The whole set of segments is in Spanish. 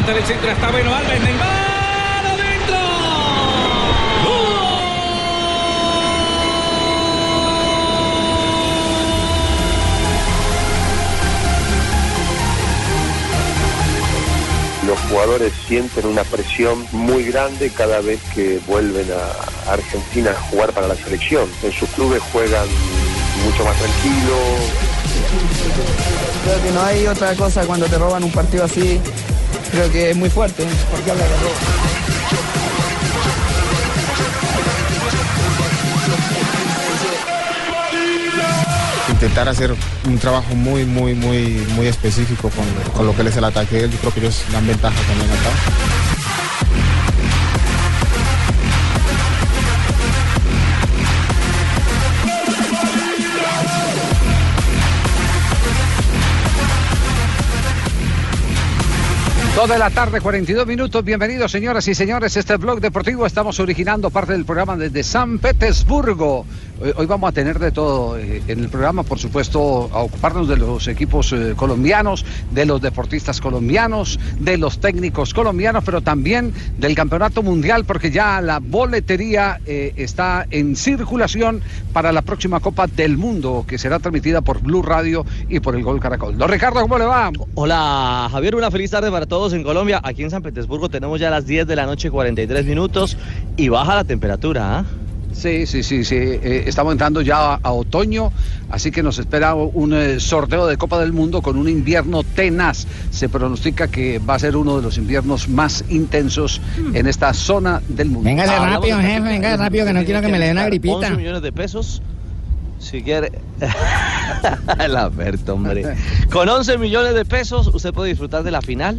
Levantar el centro. Está bueno. Alves. Neymar. ¡Adentro! Los jugadores sienten una presión muy grande cada vez que vuelven a Argentina a jugar para la selección. En sus clubes juegan mucho más tranquilo, Creo que no hay otra cosa cuando te roban un partido así. Creo que es muy fuerte. Porque habla de robo. intentar hacer un trabajo muy, muy, muy, muy específico con, con lo que es el ataque. Yo creo que ellos dan ventaja también acá. Dos de la tarde, 42 minutos. Bienvenidos, señoras y señores. Este blog deportivo estamos originando parte del programa desde San Petersburgo. Hoy, hoy vamos a tener de todo eh, en el programa, por supuesto, a ocuparnos de los equipos eh, colombianos, de los deportistas colombianos, de los técnicos colombianos, pero también del campeonato mundial, porque ya la boletería eh, está en circulación para la próxima Copa del Mundo, que será transmitida por Blue Radio y por el Gol Caracol. Don Ricardo, ¿cómo le va? Hola Javier, una feliz tarde para todos en Colombia. Aquí en San Petersburgo tenemos ya las 10 de la noche 43 minutos y baja la temperatura. ¿ah? Sí, sí, sí, sí. Eh, estamos entrando ya a, a otoño, así que nos espera un eh, sorteo de Copa del Mundo con un invierno tenaz. Se pronostica que va a ser uno de los inviernos más intensos en esta zona del mundo. Véngase Hablamos rápido, de- jefe, venga rápido, que no quiero que me le dé una gripita. 11 millones de pesos. Si quiere. El Alberto, hombre. Con 11 millones de pesos, usted puede disfrutar de la final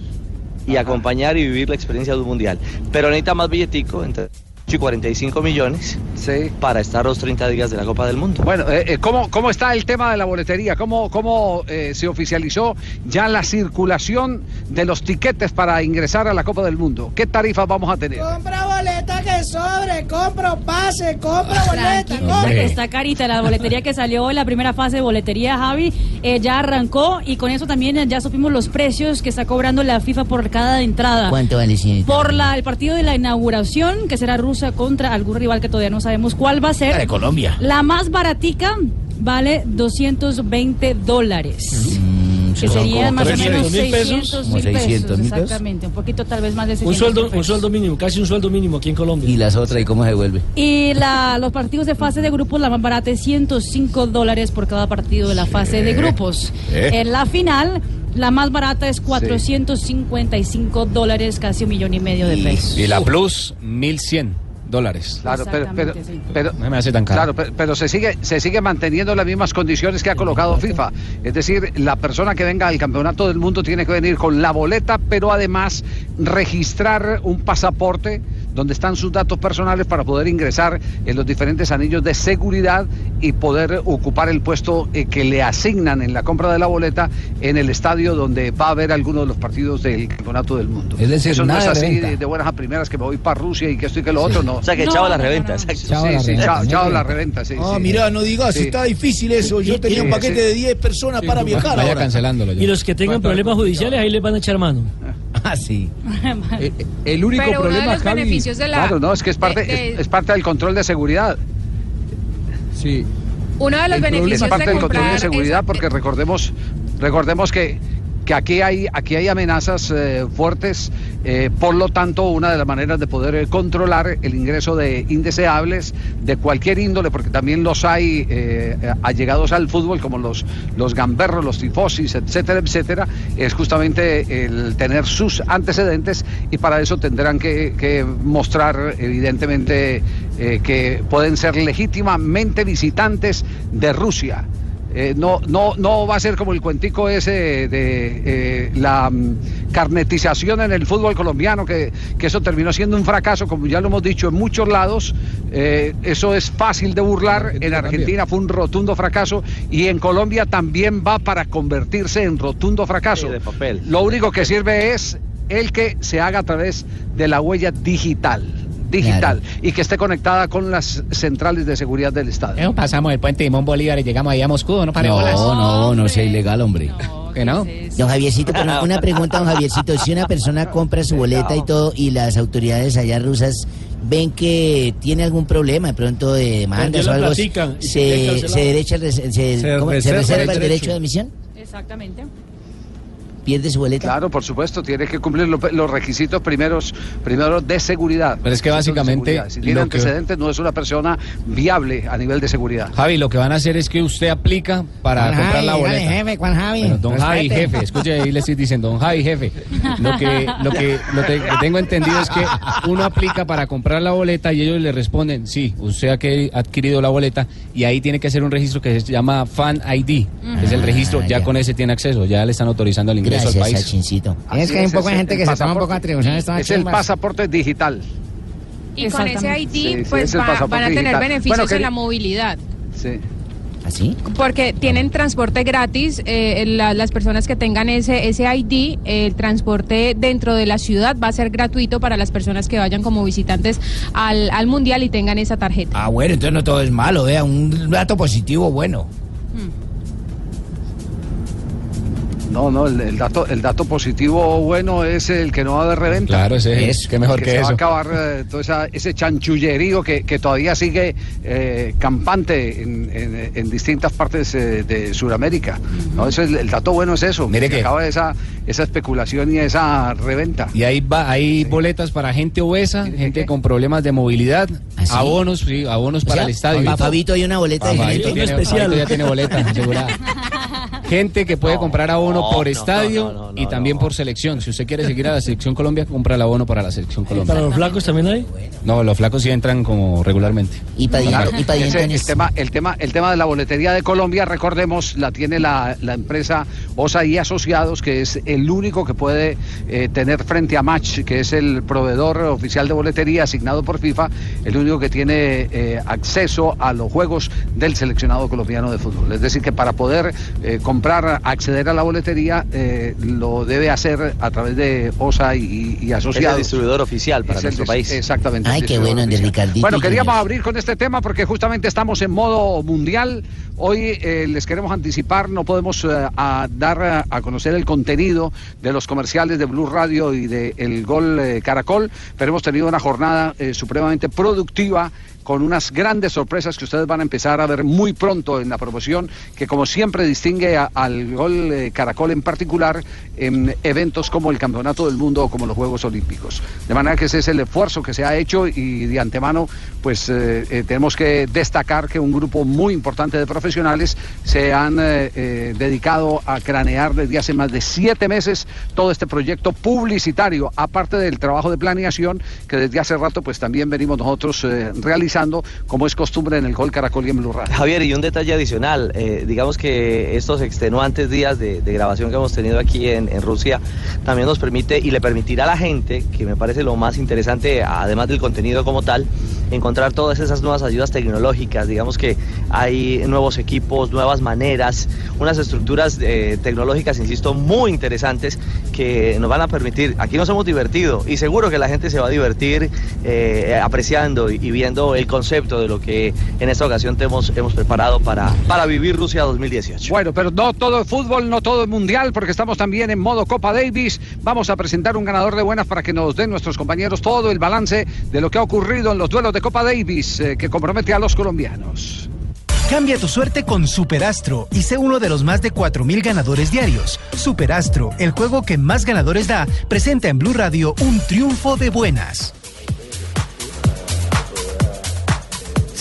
y acompañar y vivir la experiencia de un mundial. Pero necesita más billetico, entre 8 y 45 millones, Sí. para estar los 30 días de la Copa del Mundo. Bueno, eh, eh, ¿cómo, ¿cómo está el tema de la boletería? ¿Cómo, cómo eh, se oficializó ya la circulación de los tiquetes para ingresar a la Copa del Mundo? ¿Qué tarifas vamos a tener? Compra boleta que sobre, compro pase, compra boleta, hombre. Está carita la boletería que salió la primera fase de boletería, Javi, eh, ya arrancó y con eso también ya supimos los precios que está cobrando la FIFA por cada entrada. ¿Cuánto vale, señorita? Por la, el partido de la inauguración, que será Rusia contra algún rival que todavía no sabemos cuál va a ser. La de Colombia. La más baratica vale 220 dólares. Mm, Que serían más o 300 menos mil pesos. 600 Como mil 600 mil pesos. Exactamente, un poquito tal vez más de 600 Un sueldo, mil un pesos. sueldo mínimo, casi un sueldo mínimo aquí en Colombia. ¿Y las otras y cómo se devuelve? Y la, los partidos de fase de grupos, la más barata es 105 dólares por cada partido de la fase de grupos. En la final, la más barata es 455 dólares, casi un millón y medio de pesos. Y la Plus, 1100 dólares. Claro, pero, pero, pero- No me hace tan caro. Claro, pero, pero se sigue se sigue manteniendo las mismas condiciones que ha colocado FIFA. Es decir, la persona que venga al campeonato del mundo tiene que venir con la boleta, pero además registrar un pasaporte donde están sus datos personales para poder ingresar en los diferentes anillos de seguridad y poder ocupar el puesto eh, que le asignan en la compra de la boleta en el estadio donde va a haber alguno de los partidos del campeonato del mundo. Es decir, Eso no es así de, de buenas a primeras que me voy para Rusia y que esto y que lo otro, no. O sea que No, chao a la reventa, exacto. Chao a Sí, la sí, reventa, chao, muy chao bien. la reventa, sí. Ah, sí. mirá, no digas, Sí. está difícil eso. Yo tenía un sí, paquete sí. de 10 personas para viajar Vaya ahora. cancelándolo ya. Y los que tengan problemas judiciales, ahí les van a echar mano. Ah, sí. el único Pero uno de los beneficios de la... Claro, no, es que es parte, de- de- es, es parte del control de seguridad. Sí. uno de los Es beneficios parte de del control de seguridad porque recordemos Recordemos que que aquí hay, aquí hay amenazas eh, fuertes, eh, por lo tanto una de las maneras de poder eh, controlar el ingreso de indeseables de cualquier índole, porque también los hay allegados al fútbol, como los, los gamberros, los tifosis, etcétera, etcétera, es justamente el tener sus antecedentes y para eso tendrán que, mostrar evidentemente que pueden ser legítimamente visitantes de Rusia. Eh, no, no, no va a ser como el cuentico ese de eh, la mm, carnetización en el fútbol colombiano, que, que eso terminó siendo un fracaso, como ya lo hemos dicho en muchos lados. Eh, eso es fácil de burlar. En Argentina fue un rotundo fracaso y en Colombia también va para convertirse en rotundo fracaso. Sí, de papel. Lo único que sirve es el que se haga a través de la huella digital. Digital y que esté conectada con las centrales de seguridad del Estado. Eh, pasamos el puente Simón Bolívar y llegamos ahí a Moscú, ¿no? No, no, no sea ilegal, hombre. ¿Que no? Don Javiercito, pero una pregunta, don Javiercito. Si una persona compra su boleta y todo y las autoridades allá rusas ven que tiene algún problema de pronto de demandas o algo, se se, derecha el se, Se ¿cómo? ¿se reserva el el derecho derecho. de admisión? Exactamente. ¿Pierde su boleta? Claro, por supuesto, tiene que cumplir lo- los, requisitos primeros, primero de seguridad. Pero es que básicamente. Si tiene que- antecedentes, no es una persona viable a nivel de seguridad. Javi, lo que van a hacer es que usted aplica para Juan comprar Javi, la boleta. jefe, Juan Javi, Bueno, don Javi, jefe, escuche ahí le estoy diciendo, don Javi, jefe. Lo que, lo que, lo que tengo entendido es que uno aplica para comprar la boleta y ellos le responden, sí, usted ha adquirido la boleta y ahí tiene que hacer un registro que se llama Fan ID, que es el Ah, registro, ya ya. con ese tiene acceso, ya le están autorizando el ingreso Gracias, al país. Así Es que hay un poco de es gente el que se toma un poco atribución Es el pasaporte digital. Y con ese. ID, Sí, sí, pues va- van a tener digital. beneficios Bueno, que- en la movilidad. Sí. ¿Así? Porque tienen transporte gratis, eh, la- las personas que tengan ese, ese ID, el transporte dentro de la ciudad va a ser gratuito para las personas que vayan como visitantes al, al mundial y tengan esa tarjeta. Ah, bueno, entonces no todo es malo, vea, un dato positivo bueno. No, no, el, el dato, el dato positivo bueno es el que no va a haber reventa. Claro, ese es, qué mejor que, que se va a eso. acabar eh, todo esa- ese chanchullerío que, que todavía sigue eh, campante en, en- en distintas partes eh, de Sudamérica. ¿no? Eso es- el dato bueno es eso, Mire que que- acaba esa, esa especulación y esa reventa. Y ahí va, hay boletas para gente obesa, gente con problemas de movilidad, ¿Ah, sí? abonos, sí, abonos O para sea, el estadio. Para Fabito hay una boleta de gente. Fabito ya tiene boleta asegurada. Gente que puede No, comprar abono no, por no, estadio no, no, no, y también no. por selección. Si usted quiere seguir a la selección Colombia, compra el abono para la selección Colombia. ¿Para los flacos también hay? No, los flacos sí entran como regularmente. Y para Claro, y para ese- el, tema, el, tema, el tema de la boletería de Colombia, recordemos, la tiene la, la empresa OSA y Asociados, que es el único que puede eh, tener frente a Match, que es el proveedor oficial de boletería asignado por FIFA, el único que tiene eh, acceso a los juegos del seleccionado colombiano de fútbol. Es decir, que para poder eh, comprar, acceder a la boletería, eh, lo debe hacer a través de OSA y, y Es el Asociados. distribuidor oficial para Es el nuestro país. Exactamente. Ay, qué bueno, de. Ricardito Bueno, queríamos abrir con este tema porque justamente estamos en modo mundial. Hoy eh, les queremos anticipar, no podemos eh, a dar a, a conocer el contenido de los comerciales de Blue Radio y de El Gol eh, Caracol, pero hemos tenido una jornada eh, supremamente productiva con unas grandes sorpresas que ustedes van a empezar a ver muy pronto en la promoción, que como siempre distingue al gol eh, Caracol en particular en eventos como el Campeonato del Mundo o como los Juegos Olímpicos. De manera que ese es el esfuerzo que se ha hecho y de antemano pues eh, eh, tenemos que destacar que un grupo muy importante de profesionales se han dedicado a cranear desde hace más de siete meses todo este proyecto publicitario, aparte del trabajo de planeación que desde hace rato pues también venimos nosotros eh, como es costumbre en el Gol Caracol y en Blue. Javier, y un detalle adicional, eh, digamos que estos extenuantes días de, grabación que hemos tenido aquí en, en Rusia también nos permite y le permitirá a la gente, que me parece lo más interesante, además del contenido como tal, encontrar todas esas nuevas ayudas tecnológicas, digamos que hay nuevos equipos, nuevas maneras, unas estructuras eh, tecnológicas, insisto, muy interesantes que nos van a permitir, aquí nos hemos divertido y seguro que la gente se va a divertir eh, apreciando y, y viendo el concepto de lo que en esta ocasión te hemos, hemos preparado para, para vivir Rusia 2018. Bueno, pero no todo es fútbol, no todo es mundial, porque estamos también en modo Copa Davis. Vamos a presentar un ganador de buenas para que nos den nuestros compañeros todo el balance de lo que ha ocurrido en los duelos de Copa Davis eh, que compromete a los colombianos. Cambia tu suerte con Superastro y sé uno de los más de 4.000 ganadores diarios. Superastro, el juego que más ganadores da, presenta en Blue Radio un triunfo de buenas.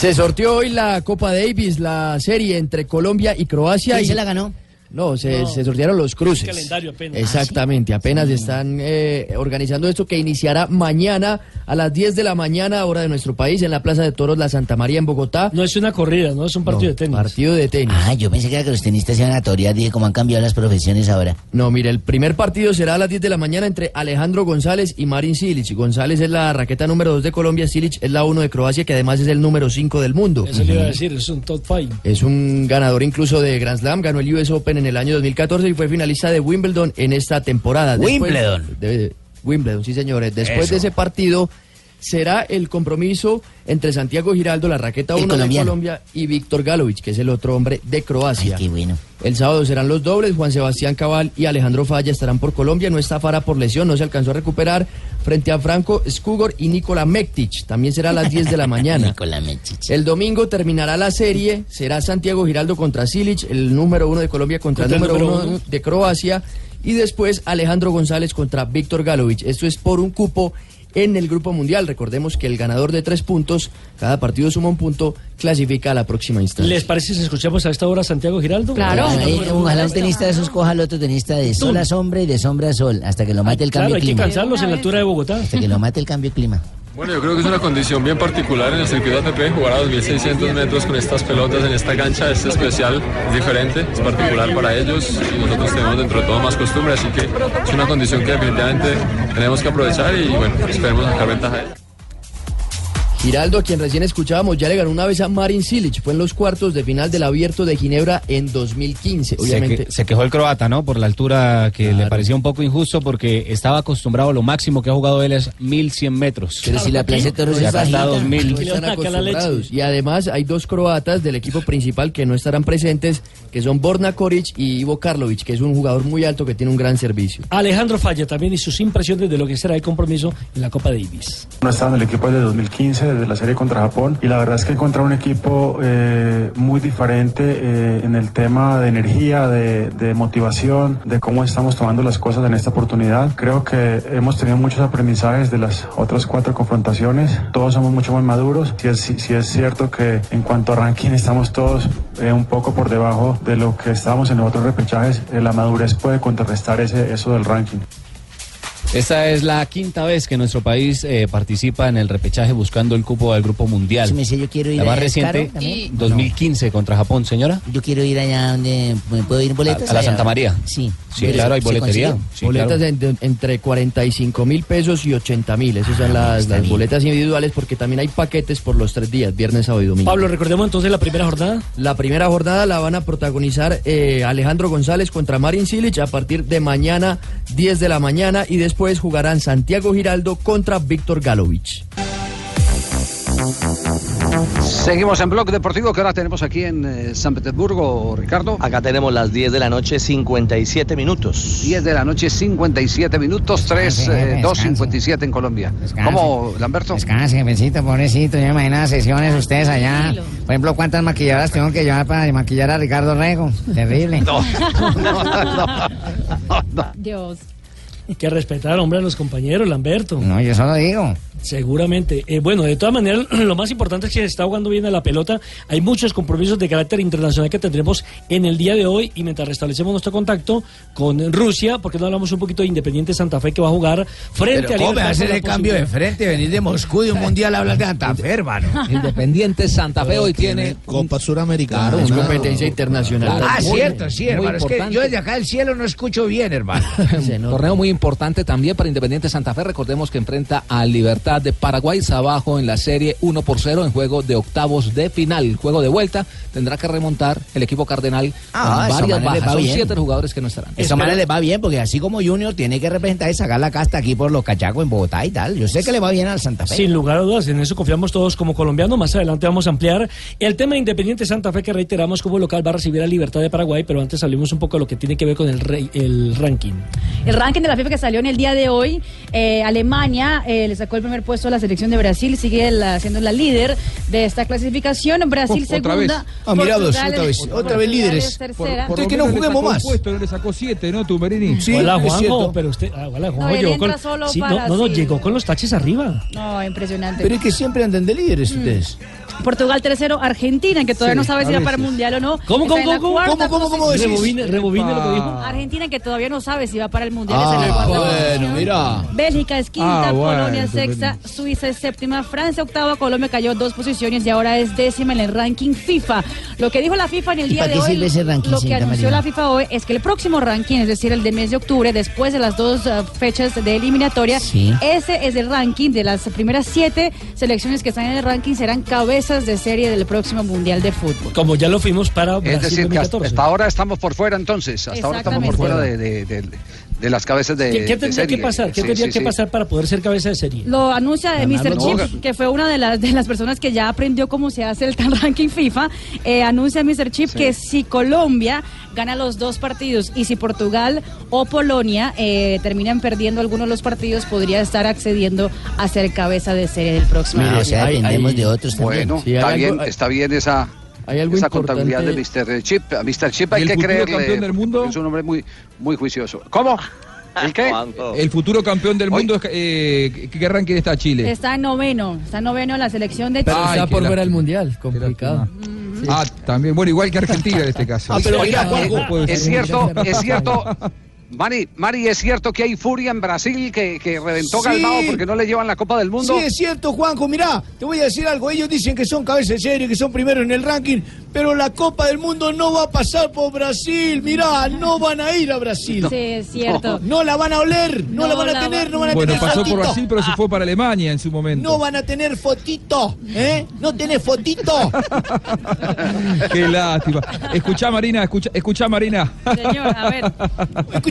Se sorteó hoy la Copa Davis, la serie entre Colombia y Croacia. ¿Quién y se la ganó? No, se, No. se sortearon los cruces. El calendario apenas. Exactamente, apenas están eh, organizando esto que iniciará mañana a las 10 de la mañana, hora de nuestro país, en la Plaza de Toros La Santa María en Bogotá. No es una corrida, no es un partido de tenis. Partido de tenis. Ah, yo pensé que era que los tenistas iban a torear, dije cómo han cambiado las profesiones ahora. No, mire, el primer partido será a las 10 de la mañana entre Alejandro González y Marin Silic. González es la raqueta número 2 de Colombia, Silic es la 1 de Croacia, que además es el número 5 del mundo. Eso le iba a decir, es un top five. Es un ganador incluso de Grand Slam, ganó el US Open en el año 2014 y fue finalista de Wimbledon en esta temporada. Wimbledon. de- Wimbledon, sí señores. Después Eso. de ese partido será el compromiso entre Santiago Giraldo, la raqueta El 1 de. Colombia, y Víctor Galovich, que es el otro hombre de Croacia. Qué bueno. El sábado serán los dobles, Juan Sebastián Cabal y Alejandro Falla estarán por Colombia, no está Fara por lesión, no se alcanzó a recuperar frente a Franco Skugor y Nikola Mektic, también será a las 10 de la mañana. El domingo terminará la serie, será Santiago Giraldo contra Silic, el número uno de Colombia contra, Contra el el número, número uno uno. de Croacia, y después Alejandro González contra Víctor Galovich. Esto es por un cupo en el Grupo Mundial. Recordemos que el ganador de tres puntos, cada partido suma un punto, clasifica a la próxima instancia. ¿Les parece si escuchamos a esta hora a Santiago Giraldo? Ahí, ojalá un tenista de esos coja al otro tenista de sol a sombra y de sombra a sol, hasta que lo mate el Claro, cambio hay que clima. cansarlos en la altura de Bogotá. Hasta que lo mate el cambio clima. Bueno, yo creo que es una condición bien particular en el circuito ATP, jugar a 2.600 metros con estas pelotas en esta cancha es especial, es diferente, es particular para ellos y nosotros tenemos dentro de todo más costumbre, así que es una condición que definitivamente tenemos que aprovechar y bueno, esperemos sacar ventaja de ella. Giraldo, a quien recién escuchábamos, ya le ganó una vez a Marin Silic. Fue en los cuartos de final del Abierto de Ginebra en 2015. Se, Obviamente, que- se quejó el croata, ¿no? Por la altura que le parecía un poco injusto porque estaba acostumbrado, lo máximo que ha jugado él es 1100 metros. Pero si la Plaza de Toros y es bajita, 2000. no están acostumbrados. Y además hay dos croatas del equipo principal que no estarán presentes, que son Borna Koric y Ivo Karlovic, que es un jugador muy alto que tiene un gran servicio. Alejandro Falla también y sus impresiones de lo que será el compromiso en la Copa Davis. No estaba en el equipo desde 2015, desde la serie contra Japón, y la verdad es que encontré un equipo eh, muy diferente eh, en el tema de energía, de, de motivación, de cómo estamos tomando las cosas en esta oportunidad. Creo que hemos tenido muchos aprendizajes de las otras cuatro confrontaciones. Todos somos mucho más maduros. Si es, si es cierto que en cuanto a ranking estamos todos eh, un poco por debajo de lo que estábamos en los otros repechajes, eh, la madurez puede contrarrestar ese, eso del ranking. Esta es la quinta vez que nuestro país eh, participa en el repechaje buscando el cupo del Grupo Mundial. Sí, me sé, yo quiero ir la más allá, ¿es caro reciente, también? 2015 contra Japón, señora. Yo quiero ir allá donde ¿me puedo ir en boletas. A- a la? Santa María. Sí. Sí, claro, hay ¿se boletería. Sí, boletas claro. de- entre 45 mil pesos y 80 mil. Esas son Ah, las, las boletas individuales porque también hay paquetes por los tres días, viernes, sábado y domingo. Pablo, recordemos entonces la primera jornada. La primera jornada la van a protagonizar eh, Alejandro González contra Marin Silic a partir de mañana 10 de la mañana y después jugarán Santiago Giraldo contra Víctor Galovich. Seguimos en Blog Deportivo, que ahora tenemos aquí en eh, San Petersburgo, Ricardo. Acá tenemos las 10 de la noche, 57 minutos. 10 de la noche, 57 minutos, 3, Descanse, eh, jefe, 2.57 en Colombia. ¿Cómo, Lamberto? Descanse, jefecito, pobrecito. Yo me imagino las sesiones ustedes allá. Por ejemplo, ¿cuántas maquilladoras tengo que llevar para maquillar a Ricardo Rego? Terrible. Dios. Que respetar, hombre, a los compañeros, Lamberto. No, yo solo digo. Seguramente. Eh, bueno, de todas maneras, lo más importante es que se está jugando bien a la pelota. Hay muchos compromisos de carácter internacional que tendremos en el día de hoy y mientras restablecemos nuestro contacto con Rusia, porque no hablamos un poquito de Independiente Santa Fe que va a jugar frente Pero a ¿cómo me Libertad hace por la el cambio de frente? Venir de Moscú de un mundial a hablar de Santa Fe, hermano. Independiente Santa Fe hoy tiene Copa Suramericana. es competencia internacional. Ah, Muy- cierto, sí, hermano. Es que yo desde acá del cielo no escucho bien, hermano. Torneo muy importante también para Independiente Santa Fe. Recordemos que enfrenta a Libertad de Paraguay abajo en la serie 1 por 0 en juego de octavos de final. Juego de vuelta tendrá que remontar el equipo cardenal Ah, con varias bajas. va Son bien. siete jugadores que no estarán. Eso manera les va bien, porque así como Junior tiene que representar y sacar la casta aquí por los cachacos en Bogotá y tal. Yo sé que le va bien al Santa Fe. Sin lugar a dudas, en eso confiamos todos como colombianos. Más adelante vamos a ampliar el tema de Independiente Santa Fe que reiteramos como local va a recibir a Libertad de Paraguay, pero antes hablemos un poco de lo que tiene que ver con el, rey- el ranking. El ranking de la FIFA que salió en el día de hoy, eh, Alemania eh, le sacó el primer puesto a la selección de Brasil, sigue la- siendo la líder de esta clasificación. Brasil Oh, otra segunda. vez. Ah, mira dos, otra vez, otra vez Portugal líderes. es tercera. Entonces que no juguemos más. Puesto, no le sacó siete, ¿no, Tumberini? hola Juanjo, pero usted, ah, hola Juanjo, No, llegó con, sí, no, no, no, sí. llegó con los taches arriba. No, impresionante. Pero es que siempre andan de líderes ustedes. Portugal tercero, Argentina, que todavía Sí, no sabe si va para el mundial o no. ¿Cómo, cómo, cómo, cómo, cómo, cómo? Rebobine, rebobine lo que dijo. Argentina que todavía no sabe si va para el mundial. Ah, está en la cuarta bueno, posición. mira. Bélgica es quinta, Ah, bueno, Polonia es sexta, Suiza es séptima, Francia octava, Colombia cayó dos posiciones y ahora es décima en el ranking FIFA. Lo que dijo la FIFA en el ¿Y día de hoy, lo que anunció la FIFA hoy es que el próximo ranking, es decir, el de mes de octubre, después de las dos eh, fechas de eliminatoria, Sí. ese es el ranking de las primeras siete selecciones que están en el ranking serán cabezas de serie del próximo mundial de fútbol. Como ya lo fuimos para Brasil Es decir, que hasta, 2014. hasta ahora estamos por fuera entonces. Hasta ahora estamos por fuera de, de- de- de las cabezas de. ¿Qué, qué de tendría que pasar? ¿Qué Sí, tendría sí, que sí. pasar para poder ser cabeza de serie? Lo anuncia eh, Mr. Chip, que fue una de las, de las personas que ya aprendió cómo se hace el tan ranking FIFA. eh, anuncia Mr. Chip que si Colombia gana los dos partidos y si Portugal o Polonia eh, terminan perdiendo algunos de los partidos, podría estar accediendo a ser cabeza de serie del próximo Ah, o sea, dependemos de otros también. Bueno, está, algo- bien, está bien esa, algo esa importante- contabilidad de Mr. Chip. A Mr. Chip hay ¿Y el que futuro creerle. campeón del mundo? Es un hombre muy, muy juicioso. ¿Cómo? ¿El qué? El futuro campeón del mundo, es, eh, ¿qué ranking está Chile? Está en noveno, está en noveno la selección de Pero Ay, está por ver al mundial, complicado. Ah, también. Bueno, igual que Argentina en este caso. Ah, pero Oiga, es cierto, es cierto. Mari, Mari, es cierto que hay furia en Brasil que, que reventó Sí. Galbao porque no le llevan la Copa del Mundo. Sí, es cierto, Juanjo. Mirá, te voy a decir algo. Ellos dicen que son cabeza de serie, que son primeros en el ranking, pero la Copa del Mundo no va a pasar por Brasil. Mirá, no van a ir a Brasil. Sí, es cierto. No la van a oler, no, No la van a la tener, va- no van a Bueno, tener pasó por. Brasil, pero se fue para Alemania en su momento. No van a tener fotito, ¿eh? No tenés fotito. Qué lástima. Escuchá, Marina, escucha, escuchá, Marina. Señor, a ver.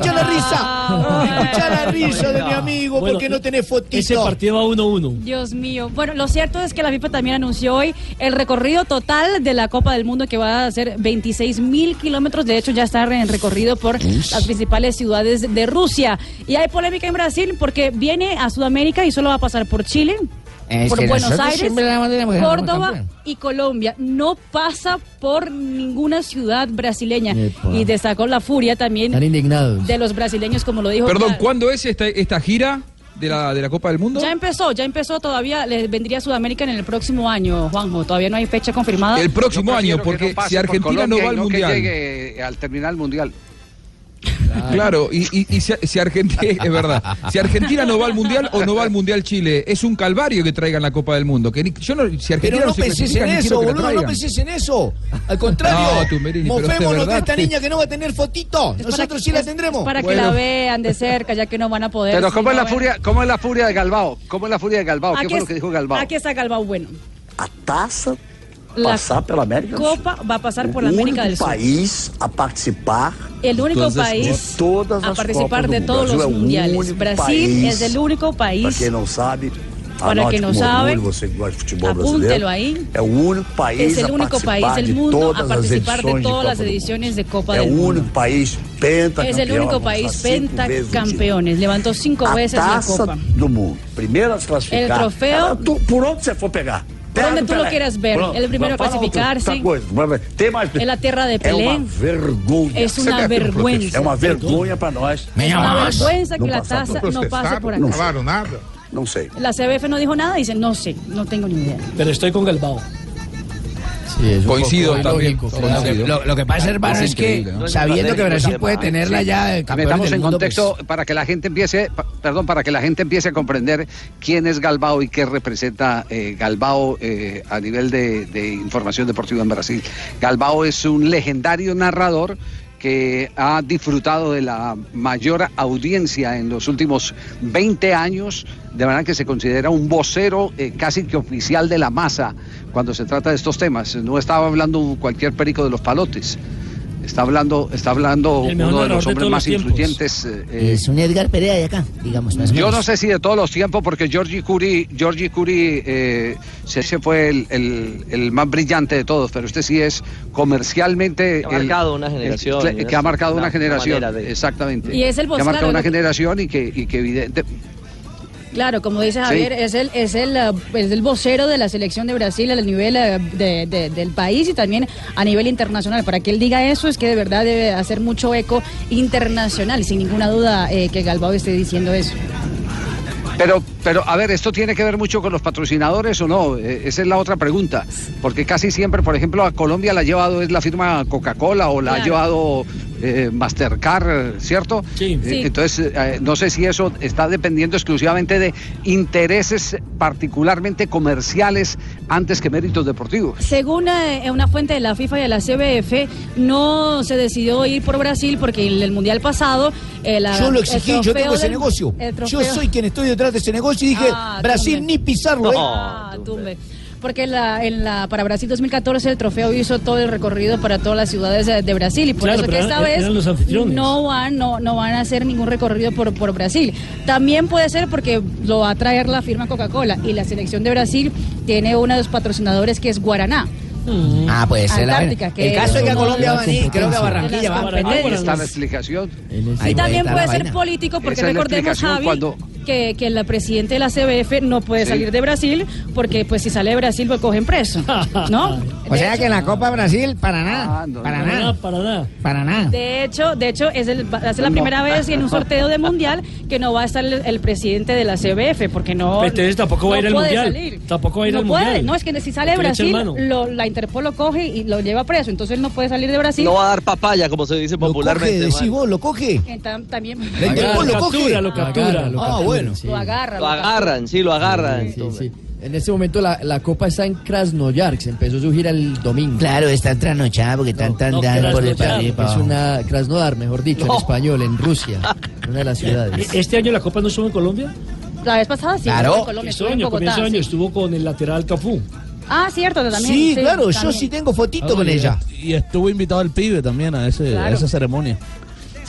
Escucha la risa. Escucha la risa de mi amigo, Bueno, porque no tenés fotito. Ese partido va 1-1. Dios mío. Bueno, lo cierto es que la FIFA también anunció hoy el recorrido total de la Copa del Mundo que va a ser 26 mil kilómetros. De hecho, ya está en recorrido por las principales ciudades de Rusia. Y hay polémica en Brasil porque viene a Sudamérica y solo va a pasar por Chile. Es por Buenos Aires, Córdoba y Colombia. No pasa por ninguna ciudad brasileña. Epa. Y destacó la furia también Están indignados. de los brasileños, como lo dijo. Perdón, Claro. ¿cuándo es esta, esta gira de la, de la Copa del Mundo? Ya empezó, ya empezó todavía, le vendría a Sudamérica en el próximo año, Juanjo. Todavía no hay fecha confirmada. El próximo año, porque no si por Argentina no va al Mundial. Que llegue al terminar el Mundial. Claro, y, y- y si, si Argentina, es verdad, si Argentina no va al Mundial o no va al Mundial Chile, es un calvario que traigan la Copa del Mundo. Que ni- yo no, si Argentina Pero no se pensés en eso, boludo, no pensés en eso. Al contrario, No, de mofémonos de, esta niña que no va a tener fotito. Es Nosotros que- sí la tendremos. Para que la vean de cerca, ya que no van a poder. Pero ¿cómo es no la furia, cómo es la furia de Galbao? ¿Cómo es la furia de Galbao? ¿Qué fue lo que dijo Galbao? Aquí está Galbao bueno. A taça La passar pela América do Sul. Copa va a pasar por o la América del único Sur. país a participar El único país de todas a as participar de do todos Brasil los é o mundiales. Brasil país, es el único Para país. quem não sabe, Para quem não sabe, orgulho, você que gosta de futebol apúntelo brasileiro. aí. É o único país Es el único país participar del de mundo a participar de todas las do ediciones de Copa É del o Mundo. único país. Es el único país no pentacampeones. Levantó cinco A veces la copa. do mundo. Se classificar. El trofeo- por onde você for pegar. Donde tú lo quieras ver. Pronto. El primero a mais... Es la tierra de É Pelé. uma vergonha. Es una Você deve- vergüenza. É uma vergonha para nós. Es una vergüenza que Não la passar taza por- no pase por Não falaram nada? Não sei. La CBF no dijo nada, dice, no sé, no tengo ni idea. Pero estoy con Galbao. Coincido también. Lo que, lo- lo que pasa, hermano, es, que sabiendo que Brasil puede Sí. tenerla ya de campeón Metamos del en mundo, contexto pues, para que la gente empiece, pa- perdón, para que la gente empiece a comprender quién es Galbao y qué representa eh, Galbao eh, a nivel de, de información deportiva en Brasil. Galbao es un legendario narrador que ha disfrutado de la mayor audiencia en los últimos 20 años, de manera que se considera un vocero eh, casi que oficial de la masa cuando se trata de estos temas. No estaba hablando cualquier perico de los palotes Está hablando, está hablando uno de los hombres más los influyentes. eh, eh, Es un Edgar Perea de acá, digamos. Más Yo menos. no sé si de todos los tiempos, porque Georgie Curie, Georgie Curie eh, se- ese fue el, el- el más brillante de todos, pero este sí es comercialmente. Que ha marcado el- una generación, que- ha marcado una- generación. de- Exactamente. Y es el Que ha marcado una generación y que, y que evidente. Claro, como dice Javier, es el es el, eh, es el vocero de la selección de Brasil al nivel eh, de- de- del país y también a nivel internacional. Para que él diga eso es que de verdad debe hacer mucho eco internacional, sin ninguna duda eh, que Galbao esté diciendo eso. Pero, pero, a ver, ¿esto tiene que ver mucho con los patrocinadores o no? Esa es la otra pregunta. Porque casi siempre, por ejemplo, a Colombia la ha llevado es la firma Coca-Cola o la ha llevado eh, Mastercard, ¿cierto? Sí. Eh, Sí. Entonces, eh, no sé si eso está dependiendo exclusivamente de intereses particularmente comerciales antes que méritos deportivos. Según eh, una fuente de la FIFA y de la CBF, no se decidió ir por Brasil porque en el Mundial pasado... eh, la- Yo lo el exigí, yo tengo ese del- negocio. Yo soy quien estoy detrás de ese negocio y dije, Ah, Brasil tumbe. ni pisarlo, ¿eh? Ah, tumbe. Porque en la, en la, para Brasil 2014 el trofeo hizo todo el recorrido para todas las ciudades de, de Brasil y por Claro, eso que esta eran- vez no van, no, no van a hacer ningún recorrido por, por Brasil. También puede ser porque lo va a traer la firma Coca-Cola y la selección de Brasil tiene uno de los patrocinadores que es Guaraná. Ah, puede ser la Antártica, que El caso es que a Colombia van a ir, creo que a Barranquilla. Ahí competencias. está la explicación. Y también puede ser político porque recordemos, Javi, cuando- que, que el presidente de la CBF no puede Sí. salir de Brasil porque pues si sale de Brasil lo cogen preso, ¿no? O sea que en la Copa Brasil, para nada. para nada. Para nada. Para nada. De hecho, de hecho es, el, va a ser la primera vez en un sorteo de mundial que no va a estar el, el presidente de la CBF porque no. Entonces tampoco va a ir al puede mundial. salir. Tampoco va a ir no al puede. mundial. No, es que si sale de Brasil, lo- la Interpol lo coge y lo lleva preso. Entonces él no puede salir de Brasil. No va a dar papaya, como se dice popularmente. decís man. vos, lo coge. Tam- también La Interpol lo coge. captura, lo captura. Ah, bueno. lo agarra. Lo agarran, sí, lo agarran. Sí, sí. En este momento la, la copa está en Krasnoyarsk, empezó su gira el domingo. Claro, están trasnochadas porque están tan dadas por el partido. Es una Krasnodar, mejor dicho, en español, en Rusia, una de las ciudades. ¿Este año la Copa no estuvo en Colombia? La vez pasada sí, estuvo en Colombia, Este en año, Bogotá. comienzo de año, sí. estuvo con el lateral Cafú. Ah, cierto, también. Sí, claro, yo sí tengo fotito con y- ella. Y estuvo invitado el pibe también a, ese, a Claro. esa ceremonia.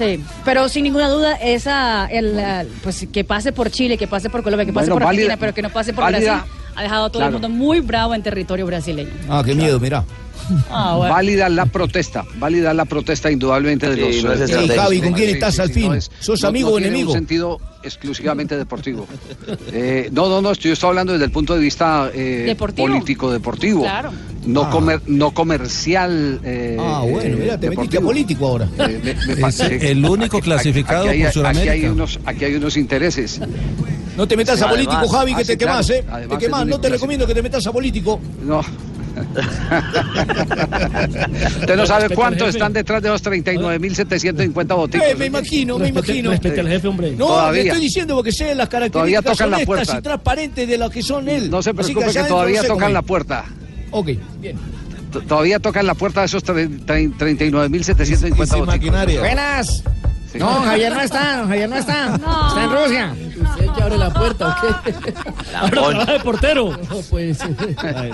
Sí, pero sin ninguna duda esa el, pues que pase por Chile, que pase por Colombia, que pase Bueno, por válida- Argentina, pero que no pase por válida- Brasil, ha dejado a todo Claro. el mundo muy bravo en territorio brasileño. Ah, qué miedo, mirá. Ah, bueno. Válida la protesta, válida la protesta indudablemente de Sí, los... no es eh, estratégico. Javi, ¿con quién Sí, estás sí, al sí, fin? es- ¿Sos no- amigo no o tiene enemigo? un sentido exclusivamente deportivo. Eh, no, no, no, estoy, yo estoy hablando desde el punto de vista eh, Deportivo. político, deportivo. Claro. No, Ah. comer- no comercial. eh, Ah, bueno, mira, te metiste a deportivo. político ahora. Me- me pa- Es el único aquí- clasificado aquí hay- por Aquí hay, unos, aquí hay unos intereses. No te metas Sí, a político, además, Javi, que te sí, claro. quemás, ¿eh? Te quemás, es no te recomiendo que te metas a político. No. Usted no sabe Respeta cuánto al jefe. están detrás de los 39.750 boticos. Eh, me imagino, me imagino. Respete al jefe, hombre. No, Todavía. le estoy diciendo porque sé las Todavía características tocan la puerta. y transparentes de lo que son él. No se preocupe que, todavía tocan cómo la puerta. Ok, bien. T- Todavía tocan la puerta de esos tre- tre- 39.750 Y sin boticos. maquinaria. Buenas. Sí. No, Javier no está, Javier no está. Está en Rusia. ¿Usted que abre la puerta o qué? Ahora trabaja de portero. No puede ser.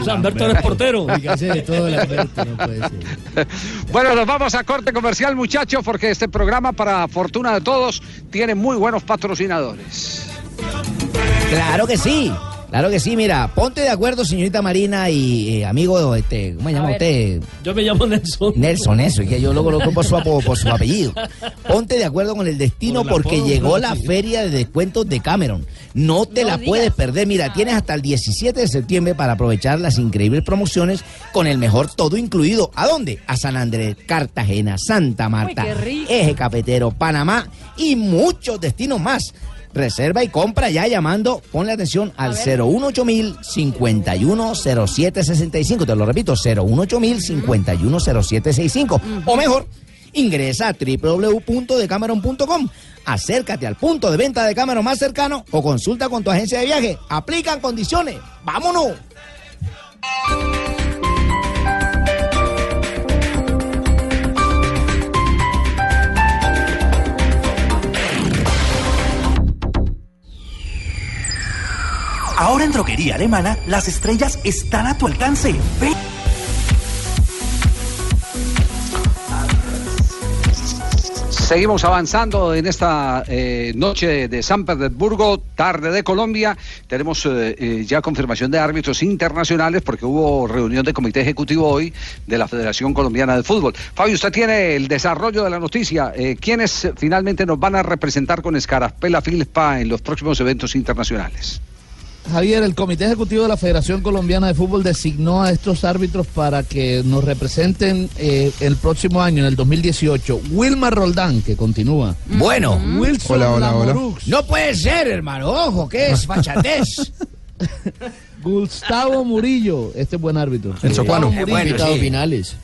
Lamberto ahora es portero. Dígase de todo, Lamberto, no puede ser. Bueno, nos vamos a corte comercial, muchachos, porque este programa, para fortuna de todos, tiene muy buenos patrocinadores. Claro que sí. Claro que sí, mira, ponte de acuerdo, señorita Marina y eh, amigo, este, ¿cómo se llama usted? Yo me llamo Nelson. Nelson, eso, es que yo lo conozco por su, por su apellido. Ponte de acuerdo con el destino Por porque apodo, llegó la Sí. feria de descuentos de Cameron. No te No la digas. puedes perder. Mira, tienes hasta el 17 de septiembre para aprovechar las increíbles promociones con el mejor todo incluido. ¿A dónde? A San Andrés, Cartagena, Santa Marta, rico. Eje Cafetero, Panamá y muchos destinos más. Reserva y compra ya llamando, ponle atención al 018 mil 510765. Te lo repito, 018 mil 510765. O mejor, ingresa a www.decameron.com. Acércate al punto de venta de Cameron más cercano o consulta con tu agencia de viaje. Aplican condiciones. ¡Vámonos! Ahora en Droguería Alemana, las estrellas están a tu alcance. Seguimos avanzando en esta eh, noche de San Petersburgo, tarde de Colombia. Tenemos eh, eh, ya confirmación de árbitros internacionales porque hubo reunión de comité ejecutivo hoy de la Federación Colombiana de Fútbol. Fabio, usted tiene el desarrollo de la noticia. ¿Quiénes finalmente nos van a representar con Escarapela Filpa en los próximos eventos internacionales? Javier, el Comité Ejecutivo de la Federación Colombiana de Fútbol designó a estos árbitros para que nos representen eh, el próximo año, en el 2018. Wilmar Roldán, que continúa. Bueno. Wilson Hola, hola, hola. No puede ser, hermano. Ojo, ¿qué es fachatez? Gustavo Murillo, este es buen árbitro. El socuano. Murillo. Invitado finales.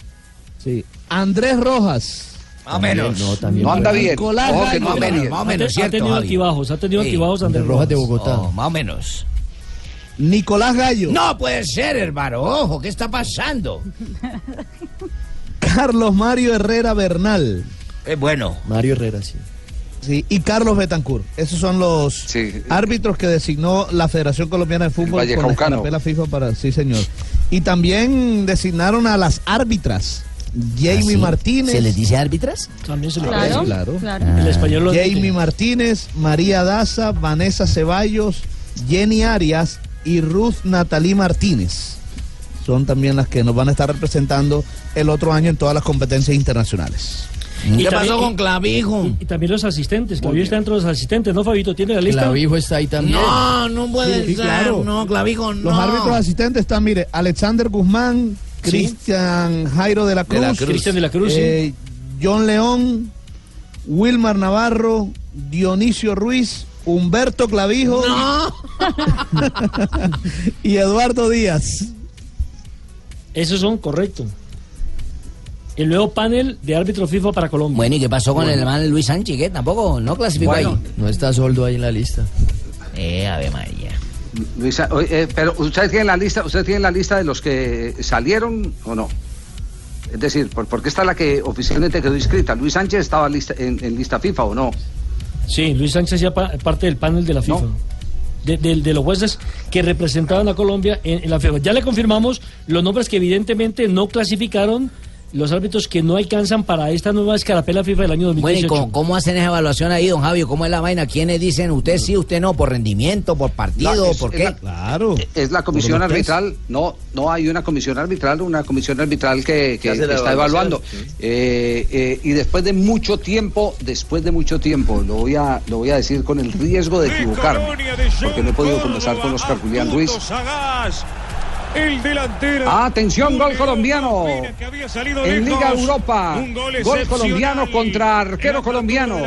Sí. Andrés Rojas. Más o menos. No, también. No anda bien. Nicolás Ojo que no Gallo. anda bien. Más o Ha, menos, te- ha ¿cierto, tenido Javi? altibajos, ha tenido Sí. altibajos Andrés Rojas de. Bogotá. Oh, más o menos. Nicolás Gallo. No puede ser, hermano. Ojo, ¿qué está pasando? Carlos Mario Herrera Bernal. Es bueno. Mario Herrera, sí. Sí, y Carlos Betancourt. Esos son los Sí. árbitros que designó la Federación Colombiana de Fútbol Valle con la FIFA para sí, señor. Y también designaron a las árbitras. Jamie ¿Ah, sí? Martínez. ¿Se les dice árbitras? También se le Claro, Sí, claro. claro. El español lo. Jamie Martínez, María Daza, Vanessa Ceballos, Jenny Arias y Ruth Natalí Martínez. Son también las que nos van a estar representando el otro año en todas las competencias internacionales. Y ¿Qué también- pasó con y- Clavijo? Y, y también los asistentes, Clavijo está dentro de los asistentes, ¿no, Fabito? ¿Tiene la lista? Clavijo está ahí también. No, no puede Sí, ser. claro. No, Clavijo, no. Los árbitros asistentes están, mire, Alexander Guzmán, Sí. Cristian Jairo de la Cruz, De la Cruz. Cristian de la Cruz, sí. eh, John León, Wilmar Navarro, Dionisio Ruiz, Humberto Clavijo No. y Eduardo Díaz. Esos son correctos. El nuevo panel de árbitro FIFA para Colombia. Bueno, ¿y qué pasó con el hermano Luis Sánchez? ¿Qué? Tampoco, no clasificó Bueno. No está Soldo ahí en la lista. ahí. Eh, Ave María. Luisa, eh, pero usted tiene la lista, usted tiene la lista de los que salieron o no. Es decir, ¿por, por qué está la que oficialmente quedó inscrita? Luis Sánchez estaba lista, en, en lista FIFA o no. Sí, Luis Sánchez pa- parte del panel de la FIFA. De, de- de los jueces que representaban a Colombia en, en la FIFA. Ya le confirmamos los nombres que evidentemente no clasificaron los árbitros que no alcanzan para esta nueva escarapela FIFA del año Bueno, ¿y 2018. cómo, cómo hacen esa evaluación ahí, don Javio? ¿Cómo es la vaina? ¿Quiénes dicen usted sí, usted no? ¿Por rendimiento, por partido, es- por qué? la- Claro. Es la comisión arbitral, no, no hay una comisión arbitral, una comisión arbitral que, está evaluando. Eh, eh, y después de mucho tiempo, después de mucho tiempo, lo voy a, lo voy a decir con el riesgo de equivocarme, porque no he podido conversar con Oscar Julián Ruiz. El delantero. Atención, gol colombiano. que había salido En lejos. Liga Europa, Un gol gol colombiano contra arquero colombiano.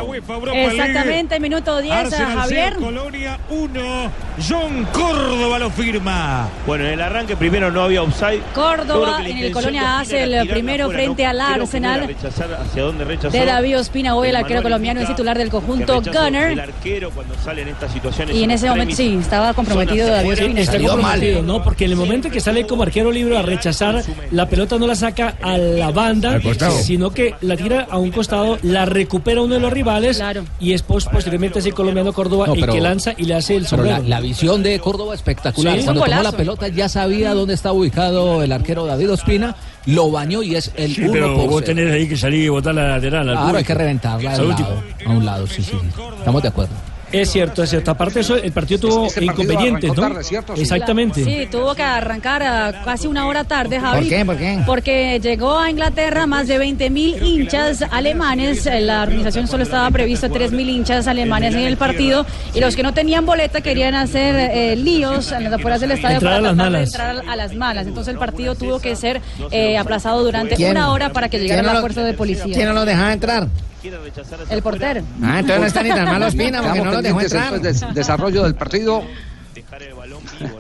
Exactamente, minuto 10, Arsenal Javier. Colonia 1. John Córdoba lo firma. Bueno, en el arranque primero no había offside. Córdoba, en el Colonia hace el primero frente no- al Arsenal. rechazar hacia dónde rechazó. De David Ospina, hoy el El arquero colombiano es titular del conjunto Gunner. El arquero cuando sale en estas situaciones. Y en ese momento sí, estaba comprometido David Ospina. Está comprometido, ¿no? Porque en el momento que sale como arquero libre a rechazar, la pelota no la saca a la banda, sino que la tira a un costado, la recupera uno de los rivales y es pos- posteriormente es el colombiano Córdoba No, el que lanza y le hace el Pero la, sombrero. la visión de Córdoba espectacular. Sí. Cuando tomó la pelota ya sabía dónde estaba ubicado el arquero David Ospina, lo bañó y es el Sí, uno pero por vos cero. tenés ahí que salir y botar la lateral. al Claro, hay que reventarla el un lado, a un lado, sí. sí. Estamos de acuerdo. Es cierto, es cierto. Aparte de eso, el partido tuvo Este partido inconvenientes, ¿no? tarde, ¿cierto? Sí. Exactamente. Sí, tuvo que arrancar a casi una hora tarde, Javi. ¿Por qué? ¿Por qué? Porque llegó a Inglaterra más de 20 mil hinchas alemanes. En La organización solo estaba previsto 3 mil hinchas alemanes en el partido. Y los que no tenían boleta querían hacer eh, líos en las afueras del estadio Entrar para a las de entrar a las malas. Entonces el partido tuvo que ser eh, aplazado durante ¿Quién? una hora para que llegara ¿Quién no la lo- fuerza de policía. ¿Quién no los dejaba entrar? El portero. Ah, entonces no está ni tan mal Ospina porque Quedamos no dejó entrar. desarrollo del partido.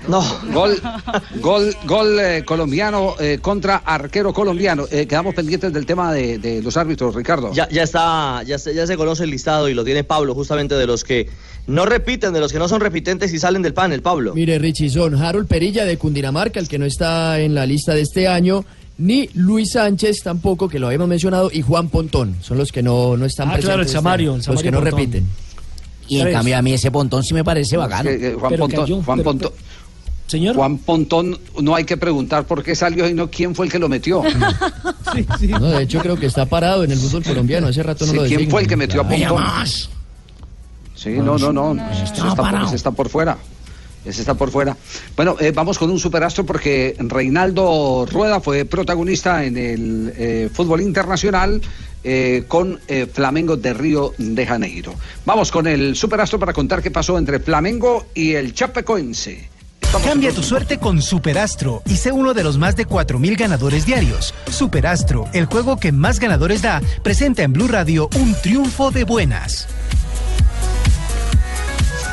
No, gol, gol, gol eh, colombiano eh, contra arquero colombiano. Eh, quedamos pendientes del tema de, de los árbitros, Ricardo. Ya, ya está, ya se, ya se conoce el listado y lo tiene Pablo, justamente de los que no repiten, de los que no son repitentes y salen del panel, Pablo. Mire, Richie, son Harold Perilla de Cundinamarca, el que no está en la lista de este año, ni Luis Sánchez tampoco, que lo habíamos mencionado, y Juan Pontón. Son los que no, no están Ah, presentes. claro, el Samario, el Los que no repiten. Y en cambio a mí ese pontón sí me parece bacano. Que, eh, Juan Pero Pontón, cayó, Juan pero- Pontón- Señor. Juan Pontón, no hay que preguntar por qué salió y no quién fue el que lo metió. No, de hecho creo que está parado en el fútbol colombiano, hace rato no Sí, lo ¿Quién designan. fue el que metió a. Pontón? Sí, no, no, no. Ese está, por, ese está por fuera. Ese está por fuera. Bueno, eh, vamos con un superastro porque Reinaldo Rueda fue protagonista en el eh, fútbol internacional eh, con Flamengo de Río de Janeiro. Vamos con el superastro para contar qué pasó entre Flamengo y el Chapecoense. Cambia tu suerte con Superastro y sé uno de los más de 4.000 ganadores diarios. Superastro, el juego que más ganadores da, presenta en Blue Radio un triunfo de buenas.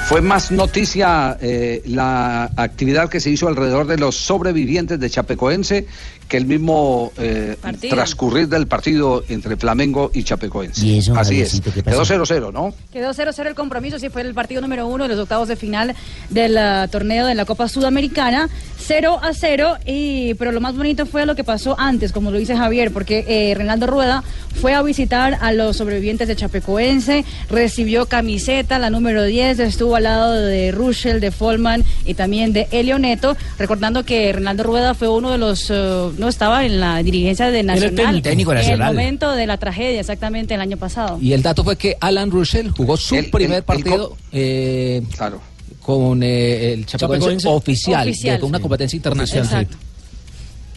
Fue más noticia eh, la actividad que se hizo alrededor de los sobrevivientes de Chapecoense que el mismo eh, transcurrir del partido entre Flamengo y Chapecoense. ¿Y eso, Así es. Quedó pasó? 0-0, ¿no? Quedó 0-0 el compromiso, sí fue el partido número uno de los octavos de final del torneo de la Copa Sudamericana. 0 a 0, y, pero lo más bonito fue lo que pasó antes, como lo dice Javier, porque eh, Reinaldo Rueda fue a visitar a los sobrevivientes de Chapecoense, recibió camiseta, la número 10, estuvo al lado de Ruschel, de Folman y también de Elio Neto, recordando que Reinaldo Rueda fue uno de los, eh, no estaba en la dirigencia de Era el Nacional, técnico. Técnico en el nacional. momento de la tragedia, exactamente el año pasado. Y el dato fue que Alan Russell jugó su El- primer el- partido eh, con eh, el Chapecoense Chapecoense. oficial, Oficial. de una competencia internacional. Exacto.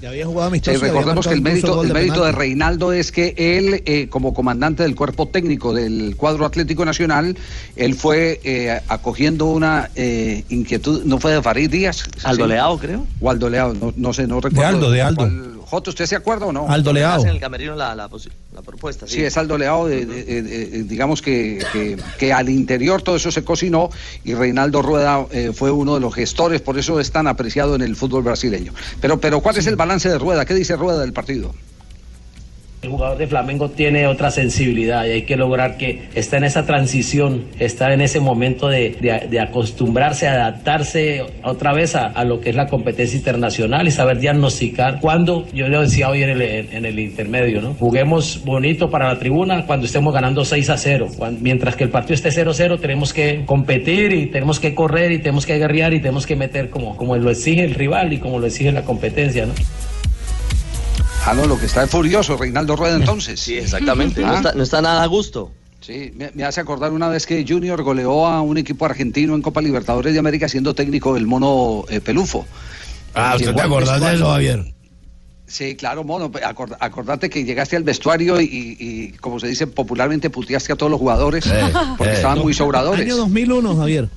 Ya había jugado amistoso. había recordemos que el mérito, el de mérito de. Reinaldo es que él, eh, como comandante del cuerpo técnico del cuadro Atlético Nacional, él fue eh, acogiendo una eh, inquietud, ¿no fue de Farid Díaz? Aldo Sí. Leao, creo. O Aldo Leao, no, no sé, no recuerdo. Aldo, de Aldo. cuál- Joto, ¿usted se acuerda o no? Aldo Leao. En el camerino la, la, la propuesta. Sí, es Aldo Leao, de- de- de- de- digamos que, que, que al interior todo eso se cocinó y Reinaldo Rueda eh, fue uno de los gestores, por eso es tan apreciado en el fútbol brasileño. Pero, pero ¿cuál es el balance de Rueda? ¿Qué dice Rueda del partido? El jugador de Flamengo tiene otra sensibilidad y hay que lograr que está en esa transición, está en ese momento de, de- acostumbrarse, adaptarse otra vez a, a lo que es la competencia internacional y saber diagnosticar cuándo, yo lo decía hoy en el, en el intermedio, ¿no? Juguemos bonito para la tribuna cuando estemos ganando 6 a 0. Cuan- mientras que el partido esté 0 a 0 tenemos que competir y tenemos que correr y tenemos que guerrear y tenemos que meter como, como lo exige el rival y como lo exige la competencia, ¿no? Ah, no, lo que está es furioso, Reinaldo Rueda entonces. Sí, exactamente. No Ah. está, no está nada a gusto. Sí, me, me hace acordar una vez que Junior goleó a un equipo argentino en Copa Libertadores de América siendo técnico del mono eh, Pelufo. Ah, ¿usted te al acordás de eso, Javier? Sí, claro, mono. acord- acordate que llegaste al vestuario y, como se dice popularmente, puteaste a todos los jugadores porque eh. estaban muy sobradores. Año 2001, Javier.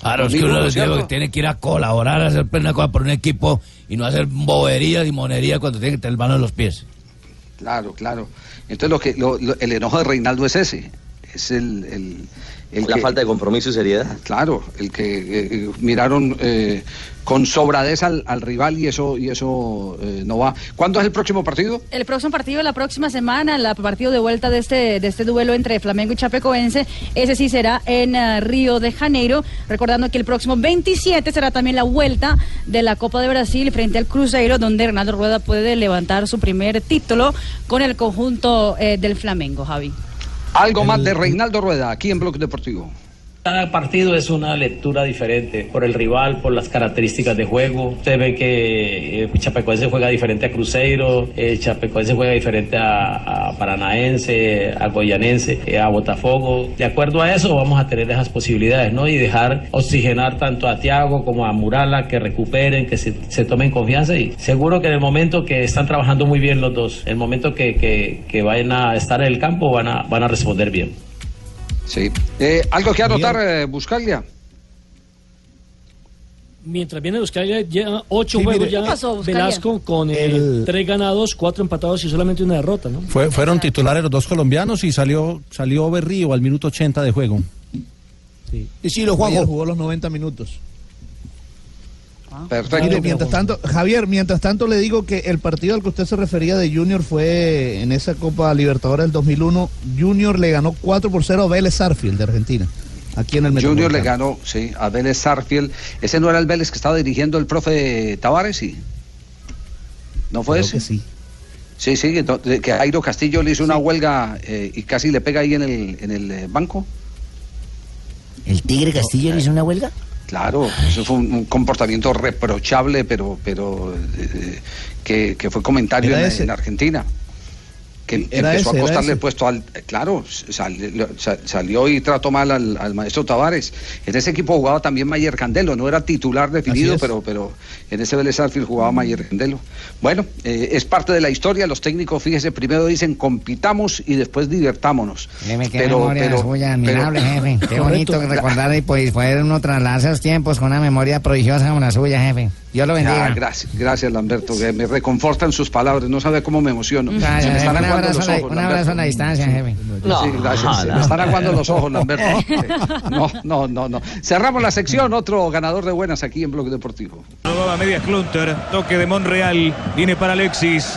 Claro, es que uno ¿no le es que tiene que ir a colaborar, a hacer plena cosa por un equipo y no hacer boberías y monerías cuando tiene que tener mano en los pies. Claro, claro. Entonces lo que lo- lo- el enojo de Reinaldo es ese. Es el, el, el La que- falta de compromiso y seriedad. Claro, el que eh, eh, miraron eh, con sobradez al, al rival y eso y eso eh, no va. ¿Cuándo es el próximo partido? El próximo partido, la próxima semana, el partido de vuelta de este, de este duelo entre Flamengo y Chapecoense, ese sí será en Río de Janeiro, recordando que el próximo 27 será también la vuelta de la Copa de Brasil frente al Cruzeiro, donde Ronaldo Rueda puede levantar su primer título con el conjunto eh, del Flamengo, Javi. Algo más de Reinaldo Rueda aquí en Bloque Deportivo. Cada partido es una lectura diferente por el rival, por las características de juego. Usted ve que eh, Chapecoense juega diferente a Cruzeiro, eh, Chapecoense juega diferente a, a Paranaense, a Goyanense, eh, a Botafogo. De acuerdo a eso vamos a tener esas posibilidades, ¿no? Y dejar oxigenar tanto a Tiago como a Murala, que recuperen, que se, se tomen confianza. Y seguro que en el momento que están trabajando muy bien los dos, el momento que, que, que vayan a estar en el campo, van a, van a responder bien. Sí. Eh, ¿Algo que anotar, eh, Buscalia? Mientras viene Buscalia, lleva ocho Sí, juegos mire. ya ¿Qué pasó? Velasco con eh, El- tres ganados, cuatro empatados y solamente una derrota, ¿no? Fue- fueron titulares los dos colombianos y salió, salió Berrío al minuto 80 de juego. Decilo, Juanjo. jugó los 90 minutos. Perfecto. Mire, mientras tanto, Javier, mientras tanto le digo que el partido al que usted se refería de Junior fue en esa Copa Libertadores del 2001. Junior le ganó 4 por 0 a Vélez Sarfield de Argentina. Aquí en el Junior le ganó, sí, a Vélez Sarfield. ¿Ese no era el Vélez que estaba dirigiendo el profe Tavares? Sí. ¿No fue Creo ese? que sí. Sí, sí, que, que Jairo Castillo le hizo una huelga eh, y casi le pega ahí en el, en el eh, banco. ¿El Tigre Castillo le hizo una huelga? Claro, eso fue un, un comportamiento reprochable, pero, pero eh, que, que fue comentario en Argentina. Que Era empezó ese, a costarle el puesto al. Claro, salió, sa- salió y trató mal al, al maestro Tavares. En ese equipo jugaba también Mayer Candelo, no era titular definido, pero, pero en ese Vélez Sarsfield jugaba Mayer Candelo. Bueno, eh, es parte de la historia. Los técnicos, fíjese, primero dicen compitamos y después divertámonos. Dime qué memoria suya, admirable, jefe. Qué bonito recordar y pues, poder uno trasladarse a los tiempos con una memoria prodigiosa como la suya, jefe. Dios lo bendiga. Ah, gracias, gracias Lamberto, que me reconfortan sus palabras, no sabe cómo me emociono. Se me están un aguando abrazo, los a la, ojos, un abrazo a la distancia, jefe. sí, gracias. Se me están aguando los ojos, Lamberto. No, no, no, no. Cerramos la sección, otro ganador de buenas aquí en Bloque Deportivo. Rodaba media Clunter, toque de Monreal, viene para Alexis.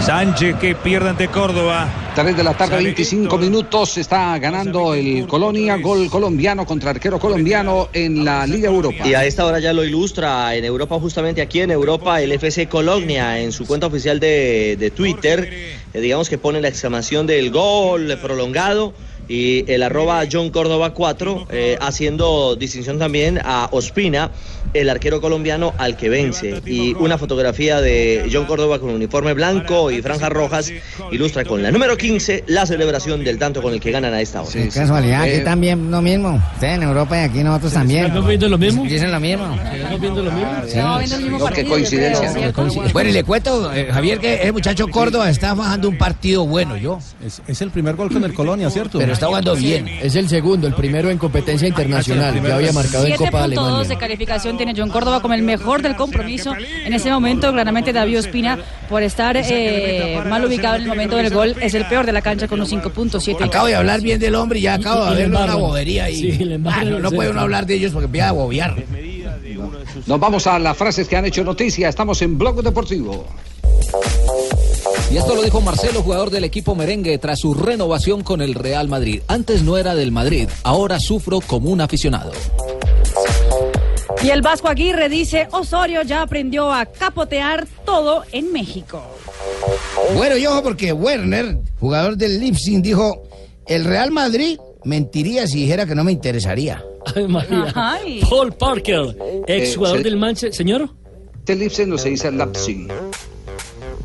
Sánchez que pierde ante Córdoba. 3 de la tarde, 25 minutos, está ganando el Colonia, gol colombiano contra arquero colombiano en la Liga Europa. Y a esta hora ya lo ilustra en Europa, justamente aquí en Europa, el FC Colonia en su cuenta oficial de, de Twitter. eh, digamos que pone la exclamación del gol prolongado y el arroba John Córdoba 4, eh, haciendo distinción también a Ospina, el arquero colombiano al que vence. Y una fotografía de John Córdoba con uniforme blanco y franjas rojas ilustra con la número 15 la celebración del tanto con el que ganan a esta hora. Qué casualidad, aquí también lo mismo. Ustedes en Europa y aquí nosotros también. ¿Estamos viendo lo mismo? Dicen lo mismo. ¿Estamos viendo lo mismo? Viendo el mismo No, qué coincidencia. Bueno, y le cuento, eh, Javier, que el muchacho Córdoba está bajando un partido bueno, yo. Es, es el primer gol con el Colonia, ¿cierto? Pero está jugando bien. Es el segundo, el primero en competencia internacional, que había marcado en Copa 7.2 de Alemania. calificación tiene John Córdoba como el mejor del compromiso. En ese momento, claramente David Ospina, por estar eh, mal ubicado en el momento del gol, es el peor de la cancha con un 5.7. Acabo de hablar bien del hombre y ya acabo de verle una bobería ahí. Sí, Ah, no, puede uno hablar de ellos porque empieza a bobear. Nos vamos a las frases que han hecho noticia. Estamos en Blog Deportivo. Y esto lo dijo Marcelo, jugador del equipo merengue, tras su renovación con el Real Madrid. Antes no era del Madrid, ahora sufro como un aficionado. Y el Vasco Aguirre dice, Osorio ya aprendió a capotear todo en México. Bueno, y ojo porque Werner, jugador del Leipzig, dijo, el Real Madrid mentiría si dijera que no me interesaría. Ay, María. Ay. Paul Parker, ex jugador Eh, del Manchester. Señor. Este Lipsen no se dice Leipzig.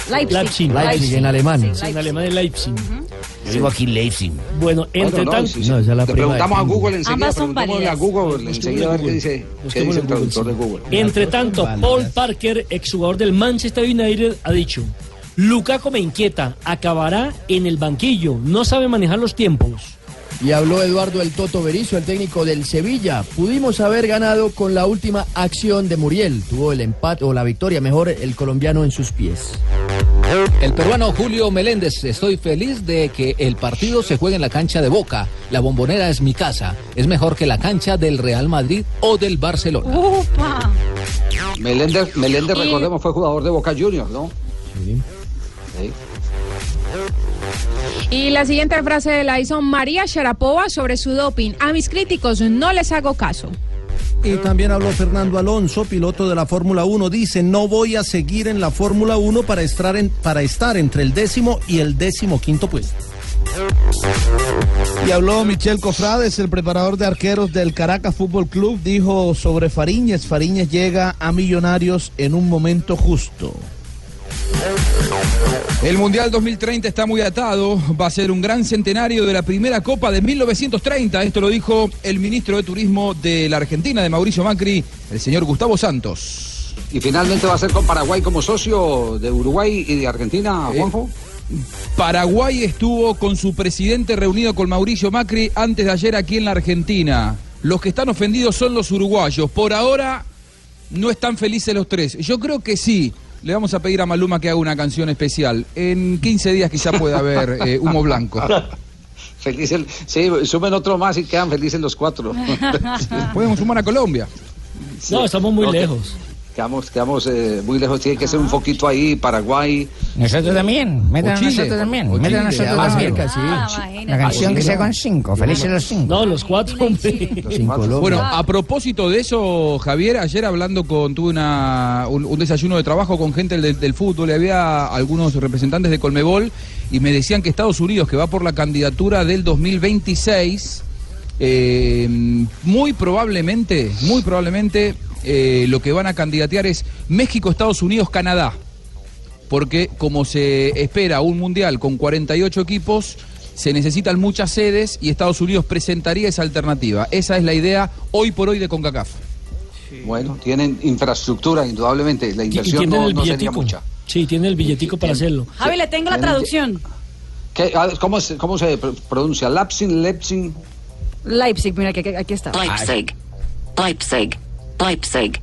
Leipzig. Leipzig, en alemán. Sí, en alemán es Leipzig. Digo aquí Leipzig. Bueno, entre no, tanto. sí, sí. Le preguntamos a Google enseguida, Ambas son a válidas. Google enseguida a ver qué dice, qué dice el traductor de Google. Entre tanto, Paul Parker, exjugador del Manchester United, ha dicho: Lukaku me inquieta, acabará en el banquillo, no sabe manejar los tiempos. Y habló Eduardo El Toto Berizzo, el técnico del Sevilla. Pudimos haber ganado con la última acción de Muriel. Tuvo el empate o la victoria, mejor el colombiano en sus pies. El peruano Julio Meléndez, estoy feliz de que el partido se juegue en la cancha de Boca. La bombonera es mi casa. Es mejor que la cancha del Real Madrid o del Barcelona. ¡Upa! Meléndez, Meléndez Y- recordemos, fue jugador de Boca Juniors, ¿no? Sí. Y la siguiente frase la hizo María Sharapova sobre su doping. A mis críticos no les hago caso. Y también habló Fernando Alonso, piloto de la Fórmula 1. Dice, no voy a seguir en la Fórmula 1 para estar, entre el décimo y el décimo quinto puesto. Y habló Michel Cofrades, el preparador de arqueros del Caracas Fútbol Club, dijo sobre Fariñez, Fariñez llega a Millonarios en un momento justo. El Mundial 2030 está muy atado, va a ser un gran centenario de la primera Copa de 1930, esto lo dijo el ministro de Turismo de la Argentina, de Mauricio Macri, el señor Gustavo Santos. Y finalmente va a ser con Paraguay como socio de Uruguay y de Argentina, Juanjo. Paraguay estuvo con su presidente reunido con Mauricio Macri antes de ayer aquí en la Argentina. Los que están ofendidos son los uruguayos. Por ahora no están felices los tres. Yo creo que sí. Le vamos a pedir a Maluma que haga una canción especial. En 15 días quizá pueda haber eh, humo blanco. Felices, sí, sumen otro más y quedan felices los cuatro. Podemos sumar a Colombia. No, estamos muy lejos. Quedamos, quedamos eh, muy lejos, tiene que ser un poquito ahí, Paraguay. Nosotros también, metan a nosotros también, metan a nosotros también. cerca, sí. Ah, La canción que sea con cinco, felices los cinco. No, los cuatro, hombre. Bueno, a propósito de eso, Javier, ayer hablando con, tuve una, un, un desayuno de trabajo con gente del, del fútbol y había algunos representantes de Colmebol y me decían que Estados Unidos, que va por la candidatura del 2026, Eh, muy probablemente, muy probablemente eh, lo que van a candidatear es México, Estados Unidos, Canadá. Porque como se espera un mundial con 48 equipos, se necesitan muchas sedes y Estados Unidos presentaría esa alternativa. Esa es la idea hoy por hoy de CONCACAF. Bueno, tienen infraestructura, indudablemente. La inversión no, no sería mucha. Sí, tiene el billetico para hacerlo. Javi, le tengo la traducción. ¿Qué? A ver, ¿Cómo, se, ¿Cómo se pr- pronuncia? Leipzig, Leipzig. Leipzig, mira, que, que- aquí está. Leipzig. Leipzig. Leipzig.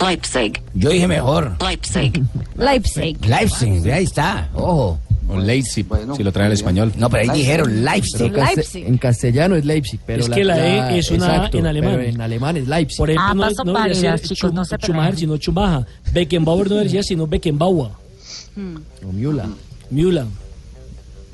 Leipzig. Yo dije mejor. Leipzig. Leipzig. Leipzig, ahí está, ojo. O Leipzig, si lo trae al español. No, pero ahí dijeron Leipzig. En castellano es Leipzig, pero es que la, E es una A exacto, en alemán. pero en alemán es Leipzig. Por ejemplo, Ah, no, no debería ser chicos, Schum- no se Schumacher, sino Schumacher. Beckenbauer no debería, sino Beckenbauer. O Müller. Müller.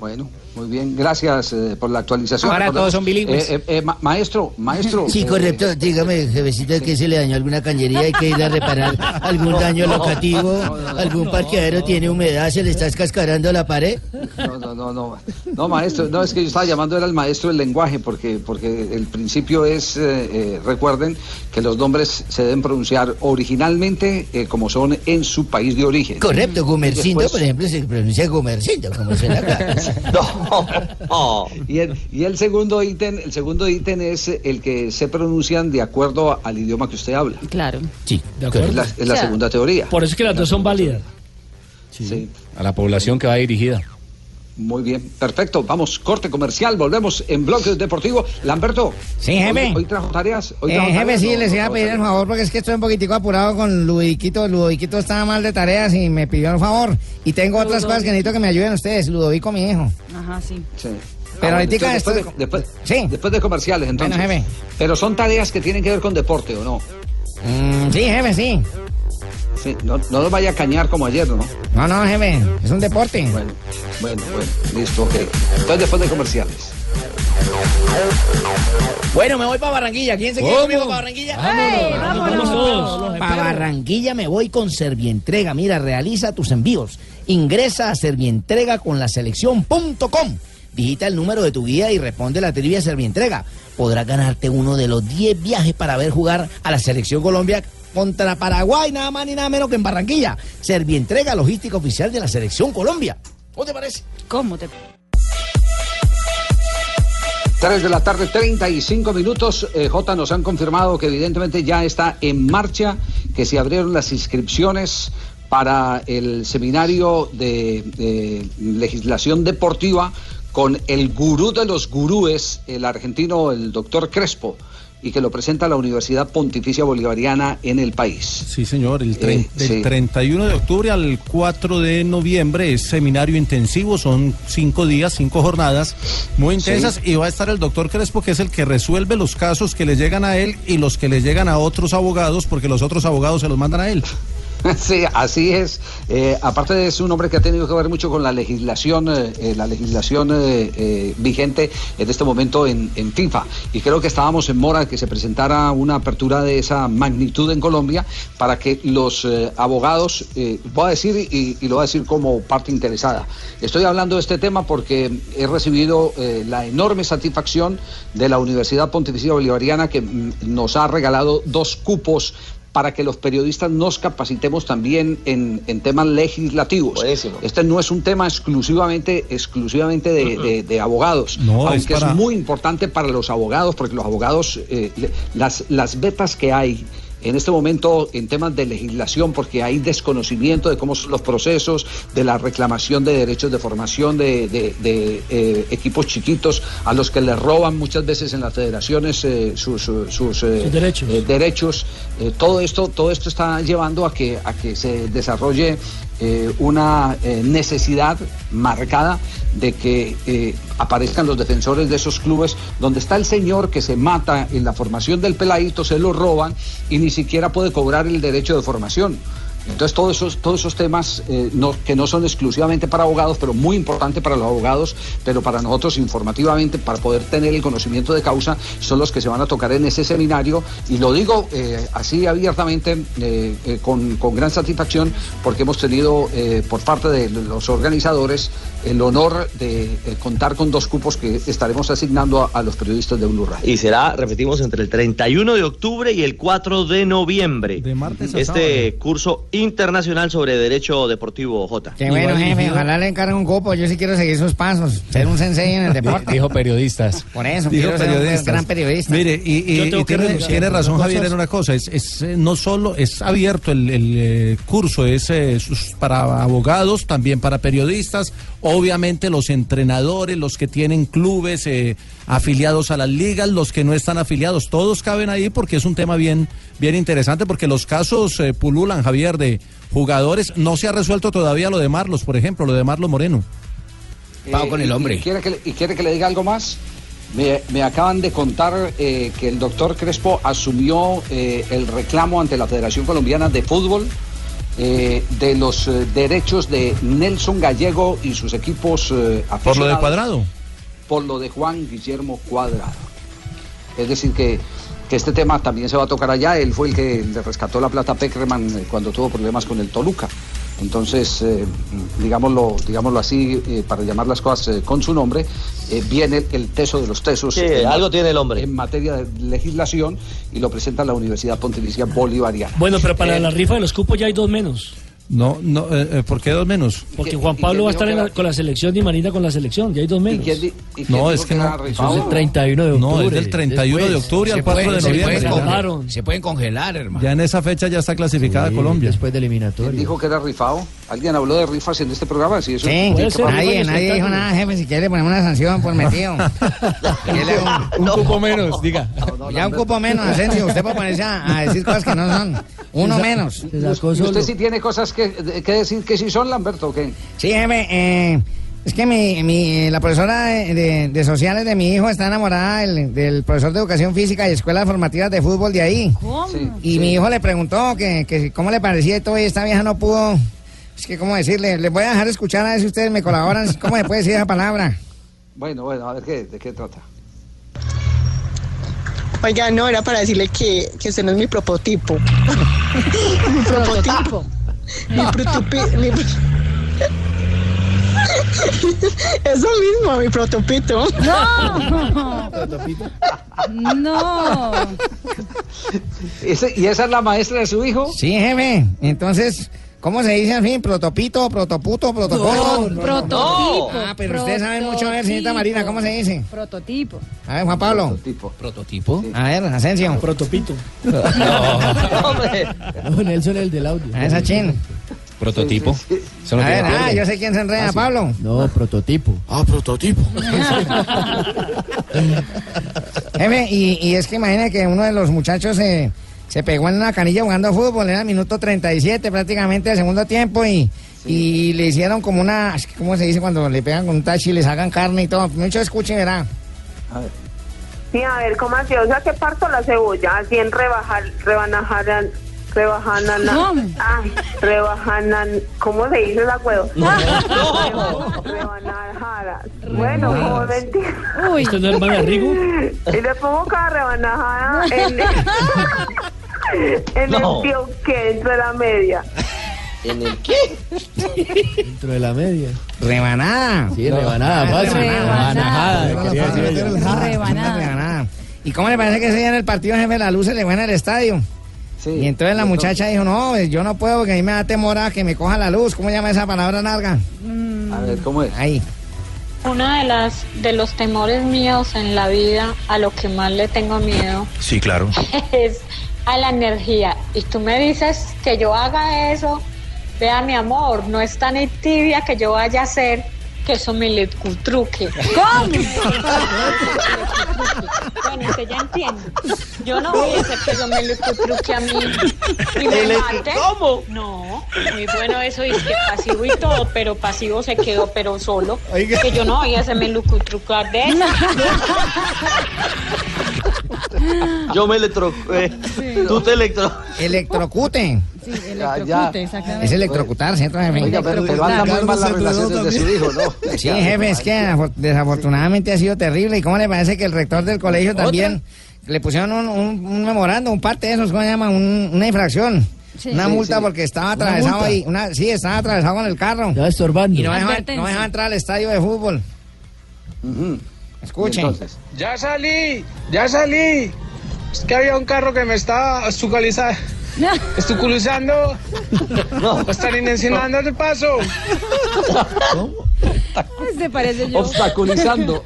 Bueno, muy bien. Gracias eh, por la actualización. Ahora Recordemos- todos son bilingües. Eh, eh, eh, ma- maestro, maestro. Sí, eh, correcto. Dígame, jefecito, que se le dañó alguna cañería, hay que ir a reparar algún daño No, locativo, no, no, no, algún no, parqueadero tiene humedad, se le está escascarando la pared. No, no, no, no. No, maestro, no, es que yo estaba llamando era el maestro del lenguaje, porque, porque el principio es, eh, eh, recuerden, que los nombres se deben pronunciar originalmente eh, como son en su país de origen. Correcto, Gumercindo, después- por ejemplo, se pronuncia Gumercindo, como suena acá. Y el, y el segundo ítem, el segundo ítem es el que se pronuncian de acuerdo al idioma que usted habla. Claro. Sí, de acuerdo. Es la, es la O sea, segunda teoría. Por eso es que las dos son válidas. Sí. A la población que va dirigida. Muy bien, perfecto. Vamos, corte comercial, volvemos en Bloque Deportivo. Lamberto. Sí, jefe. Hoy, hoy trajo tareas. Hoy Eh, trajo jefe, tareas, sí, ¿no? les iba a pedir el favor porque es que estoy un poquitico apurado con Ludoviquito. Ludoviquito estaba mal de tareas y me pidió el favor. Y tengo otras cosas que necesito que me ayuden ustedes. Ludovico, mi hijo. Ajá, sí. Sí. Pero Ah, ahorita bueno, esto- después, de, después, después de comerciales, entonces. Bueno, jefe. Pero son tareas que tienen que ver con deporte, ¿o no? Mm, sí, jefe, sí. Sí, no, no los vaya a cañar como ayer, ¿no? No, no, jefe. Es un deporte. Bueno, bueno, bueno. Listo, ok. Entonces, después de comerciales. Bueno, me voy para Barranquilla. ¿Quién se quiere ¿Cómo? conmigo para Barranquilla? ¡Ey, vámonos! todos. Para Barranquilla me voy con Servientrega. Mira, realiza tus envíos. Ingresa a Servientrega con la selección.com. Digita el número de tu guía y responde la trivia Servientrega. Podrás ganarte uno de los 10 viajes para ver jugar a la selección Colombia contra Paraguay, nada más ni nada menos que en Barranquilla. Servientrega, logística oficial de la selección Colombia. ¿Cómo te parece? ¿Cómo te.? 3 de la tarde, 35 minutos. Eh, J nos han confirmado que evidentemente ya está en marcha, que se abrieron las inscripciones para el seminario de, de legislación deportiva con el gurú de los gurúes, el argentino, el doctor Crespo, y que lo presenta la Universidad Pontificia Bolivariana en el país. Sí, señor, el Eh, del sí. 31 de octubre al 4 de noviembre es seminario intensivo, son cinco días, cinco jornadas muy intensas y va a estar el doctor Crespo, que es el que resuelve los casos que le llegan a él y los que le llegan a otros abogados, porque los otros abogados se los mandan a él. Sí, así es. Eh, aparte es un hombre que ha tenido que ver mucho con la legislación, eh, eh, la legislación eh, vigente en este momento en, en FIFA. Y creo que estábamos en mora que se presentara una apertura de esa magnitud en Colombia para que los abogados, voy a decir y, y lo voy a decir como parte interesada. Estoy hablando de este tema porque he recibido la enorme satisfacción de la Universidad Pontificia Bolivariana que mm, nos ha regalado dos cupos para que los periodistas nos capacitemos también en, en temas legislativos. Este no es un tema exclusivamente, exclusivamente de, de- de abogados, No, aunque es, para- muy importante para los abogados, porque los abogados, eh, le- las, las vetas que hay en este momento en temas de legislación, porque hay desconocimiento de cómo son los procesos, de la reclamación de derechos de formación de, de- de, eh, equipos chiquitos a los que les roban muchas veces en las federaciones eh, sus, sus, sus, eh, Sus derechos. derechos. Todo esto, todo esto está llevando a que, a que se desarrolle eh, una eh, necesidad marcada de que eh, aparezcan los defensores de esos clubes donde está el señor que se mata en la formación del peladito, se lo roban y ni siquiera puede cobrar el derecho de formación. Entonces todos esos, todos esos temas eh, no- que no son exclusivamente para abogados, pero muy importante para los abogados, pero para nosotros informativamente, para poder tener el conocimiento de causa, son los que se van a tocar en ese seminario. Y lo digo eh, así abiertamente, eh, eh, con, con gran satisfacción, porque hemos tenido eh, por parte de los organizadores el honor de eh, contar con dos cupos que estaremos asignando a, a los periodistas de Blue Radio. Y será, repetimos, entre el 31 de octubre y el 4 de noviembre. De martes a Este curso internacional sobre derecho deportivo, J. Qué bueno, jefe. Ojalá le encargue un cupo. Yo sí quiero seguir sus pasos. Ser un sensei en el deporte. Dijo periodistas. Por eso, Dijo quiero ser un periodistas. gran periodista. Mire, y, y- tiene, razón Javier en una cosa, es, es, eh, no solo es abierto el, el, eh, curso, es eh, sus- para abogados, también para periodistas, obviamente los entrenadores, los que tienen clubes eh, afiliados a las ligas, los que no están afiliados, todos caben ahí porque es un tema bien, bien interesante, porque los casos eh, pululan, Javier, de jugadores, no se ha resuelto todavía lo de Marlos, por ejemplo, lo de Marlos Moreno. Eh, y- ¿Y quiere, que y quiere que le diga algo más? Me, me acaban de contar eh, que el doctor Crespo asumió eh, el reclamo ante la Federación Colombiana de Fútbol eh, de los eh, derechos de Nelson Gallego y sus equipos eh, Por lo de aficionados cuadrado. por lo de Juan Guillermo Cuadrado. Es decir, que, que este tema también se va a tocar allá. Él fue el que le rescató la plata a Peckerman eh, cuando tuvo problemas con el Toluca. Entonces, eh, digámoslo, digámoslo así, eh, para llamar las cosas eh, con su nombre, eh, viene el teso de los tesos. Sí, en ma- algo tiene el hombre. En materia de legislación y lo presenta la Universidad Pontificia Bolivariana. Bueno, pero para Eh, la rifa de los cupos ya hay dos menos. No, no, eh, eh, ¿por qué dos menos? Porque Juan Pablo va a estar en la- con la selección y Marina con la selección. Ya hay dos menos. No, es que no. Eso es el 31 de No, es del 31 de octubre al 4 de noviembre. Se pueden congelar, hermano. Ya en esa fecha ya está clasificada Colombia. Después de eliminatorio. Dijo que era rifado. ¿Alguien habló de rifas en este programa? Sí, eso Sí, nadie, nadie dijo nada, jefe. Si quiere, le ponemos una sanción por metido. Un cupo menos, diga. ya un cupo menos, Asensio. Usted puede ponerse a, a decir cosas que no son. Uno menos. ¿Y usted sí tiene cosas que, que decir que sí son, Lamberto, o qué? Sí, jefe. eh, es que mi, mi- la profesora de, de- de sociales de mi hijo está enamorada del, del profesor de educación física y escuelas formativas de fútbol de ahí. Y mi hijo le preguntó que, que cómo le parecía y todo, y esta vieja no pudo. Es que, ¿cómo decirle? Les voy a dejar escuchar a ver si ustedes me colaboran. ¿Cómo se puede decir esa palabra? Bueno, bueno, a ver qué, de qué trata. Oiga, no, era para decirle que, que usted no es mi prototipo. mi prototipo. mi prototipo. Mi Eso mismo, mi protopito. No. No. ¿Y esa es la maestra de su hijo? Sí, jefe. Entonces, ¿cómo se dice al fin? ¿Protopito, protoputo, protopolo? No, prototipo. Ah, pero ustedes saben mucho, a ver, señorita Marina, ¿cómo se dice? Prototipo. A ver, Juan Pablo. Prototipo. ¿Prototipo? A ver, Asensio. Protopito. No, Nelson el del audio. A esa chin. Prototipo. No A ver, ah, yo sé quién se enreda, Ah, sí. Pablo. No, prototipo. Ah, prototipo. Jefe, y, y es que imagina que uno de los muchachos se, se pegó en una canilla jugando fútbol, era el minuto 37 prácticamente del segundo tiempo y, y le hicieron como una, ¿cómo se dice cuando le pegan con un tachi y les hagan carne y todo? Mucho escuchen, verá. Sí, a ver, ¿cómo así? O sea, que parto la cebolla, así en rebajar, rebanajar, rebajanan, ay, rebajanan, ¿cómo se dice esa huevo? Rebanajadas. Bueno, como mentir. Uy. ¿Esto no es? Y le pongo cada rebanajada en, en No. el tío que dentro de la media. ¿En el qué? Dentro de la media. Rebanada. Sí, rebanada, fácil. Rebanada. decir ella. Rebanada. Rebanada. ¿Y cómo le parece que ese día en el partido jefe la luz se le fue en el estadio? y entonces la muchacha dijo, no, pues, yo no puedo porque a mí me da temor a que me coja la luz. ¿Cómo llama esa palabra larga? A ver, ¿cómo es? Ahí. Uno de las de los temores míos en la vida, a lo que más le tengo miedo, Sí, claro. es a la energía. Y tú me dices que yo haga eso, vea mi amor, no es tan tibia que yo vaya a hacer que eso me le cutruque. ¿Cómo? Bueno, usted ya entiende. Yo no voy a hacer que eso me le cutruque a mí y me ¿Le- mate. cómo? No, muy bueno eso, es que pasivo y todo, pero pasivo se quedó, pero solo. Oiga. Que yo no voy a hacerme lucutrucar de eso. Yo me electro... eh, Tú te electro... Electrocute. Sí, Ya, electrocute, ya. exactamente. Es electrocutar, ¿cierto, jefe? Oiga, pero, pero anda muy mal las relaciones de su hijo, ¿no? Sí, jefe, es que afor- desafortunadamente ha sido terrible. ¿Y cómo le parece que el rector del colegio también le pusieron un, un, un memorando, un parte de esos, ¿cómo se llama? Un- una infracción. Sí. Una Sí, multa sí. porque estaba atravesado ahí. Una, sí, estaba atravesado con el carro. Estaba estorbando. Y no dejaba, no dejaba entrar al estadio de fútbol. Escuchen. Ya salí, ya salí. Es que había un carro que me estaba estucaliza- estuculizando. No. Están intencionando el paso. Se parece yo. Obstaculizando.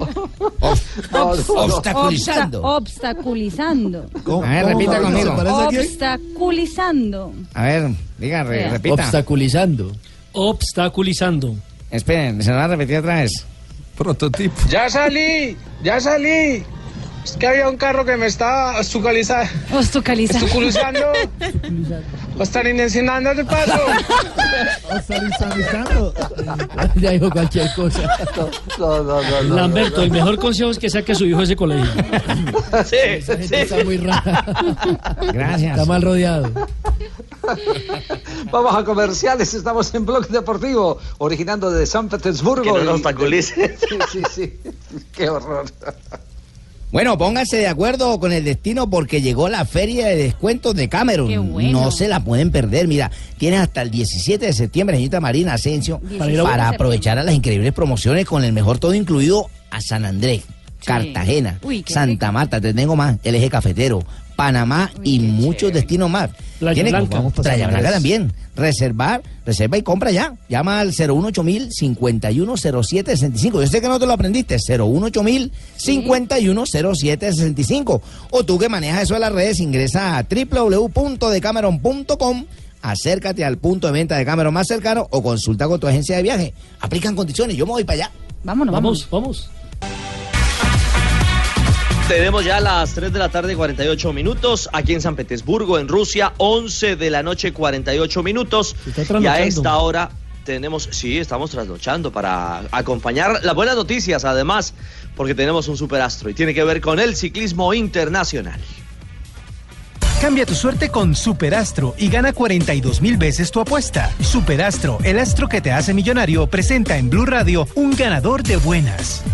Obstaculizando. Obsta- obstaculizando. A ver, repita conmigo. Obstaculizando. A ver, diga, repita. Obstaculizando. Obstaculizando. Esperen, se lo va a repetir otra vez. Prototipo. Ya salí, ya salí. Es que había un carro que me estaba estucaliza- Obstaculizando. estuculizando. Están intencionando el paso. Ya dijo cualquier cosa. No, no, no, no, Lamberto, el mejor consejo es que saque a su hijo de ese colegio. Sí, Esa gente está muy rara. Gracias. Está mal rodeado. Vamos a comerciales, estamos en Blog Deportivo, originando de San Petersburgo. Que no lo Y- obstaculice. Sí, sí, sí. Qué horror. Bueno, pónganse de acuerdo con el destino porque llegó la feria de descuentos de Cameron. Qué bueno. No se la pueden perder. Mira, tienes hasta el 17 de septiembre, señorita Marina Asensio, Para aprovechar a las increíbles promociones con el mejor todo incluido a San Andrés, Cartagena, Uy, Santa Marta, te tengo más, el eje cafetero, Panamá y muchos destinos más. Playa Tiene- Blanca. Vamos Playa Blanca también. Reservar, reserva y compra ya. Llama al 018000 510765. Yo sé que no te lo aprendiste. 018000 510765. O tú que manejas eso de las redes, ingresa a www.decameron.com. Acércate al punto de venta de Cameron más cercano o consulta con tu agencia de viaje. Aplican condiciones. Yo me voy para allá. Vámonos, Vamos, vamos. Tenemos ya las 3 de la tarde 48 minutos aquí en San Petersburgo, en Rusia, 11 de la noche 48 minutos. Y a esta hora tenemos, sí, estamos trasnochando para acompañar las buenas noticias además, porque tenemos un superastro y tiene que ver con el ciclismo internacional. Cambia tu suerte con Superastro y gana 42 mil veces tu apuesta. Superastro, el astro que te hace millonario, presenta en Blue Radio un ganador de buenas.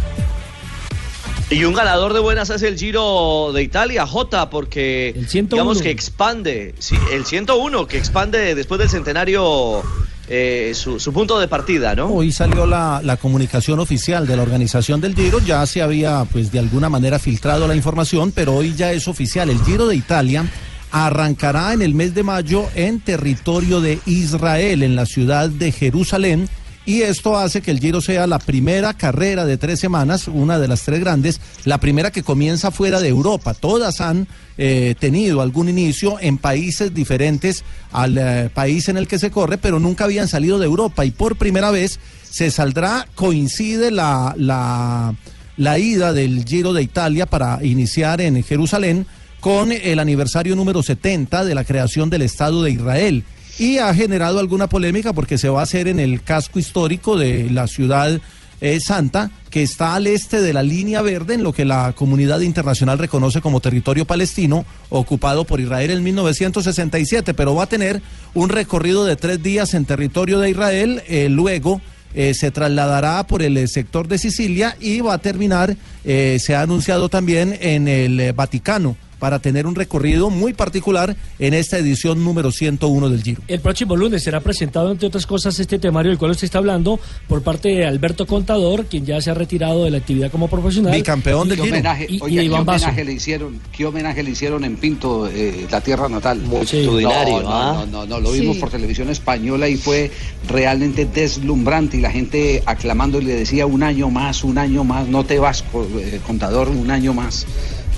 Y un ganador de buenas es el Giro de Italia, J, porque digamos que expande, sí, el 101, que expande después del centenario eh, su, su punto de partida, ¿no? Hoy salió la, la comunicación oficial de la organización del Giro, ya se había pues de alguna manera filtrado la información, pero hoy ya es oficial. El Giro de Italia arrancará en el mes de mayo en territorio de Israel, en la ciudad de Jerusalén. Y esto hace que el Giro sea la primera carrera de tres semanas, una de las tres grandes, la primera que comienza fuera de Europa. Todas han eh, tenido algún inicio en países diferentes al eh, país en el que se corre, pero nunca habían salido de Europa. Y por primera vez se saldrá, coincide la, la, la ida del Giro de Italia para iniciar en Jerusalén con el aniversario número 70 de la creación del Estado de Israel y ha generado alguna polémica porque se va a hacer en el casco histórico de la ciudad eh, santa que está al este de la línea verde en lo que la comunidad internacional reconoce como territorio palestino ocupado por Israel en 1967, pero va a tener un recorrido de tres días en territorio de Israel, eh, luego eh, se trasladará por el sector de Sicilia y va a terminar, se ha anunciado también en el Vaticano para tener un recorrido muy particular en esta edición número 101 del Giro. El próximo lunes será presentado, entre otras cosas, este temario del cual usted está hablando por parte de Alberto Contador, quien ya se ha retirado de la actividad como profesional. Bicampeón ¿Qué homenaje, Y, y oiga, de ¿qué Basso. homenaje le hicieron? ¿Qué homenaje le hicieron en Pinto, eh, la tierra natal? Multitudinario, No, ¿ah? no, no, no, lo vimos Sí. por televisión española y fue realmente deslumbrante y la gente aclamando y le decía un año más, un año más, no te vas, eh, contador, un año más.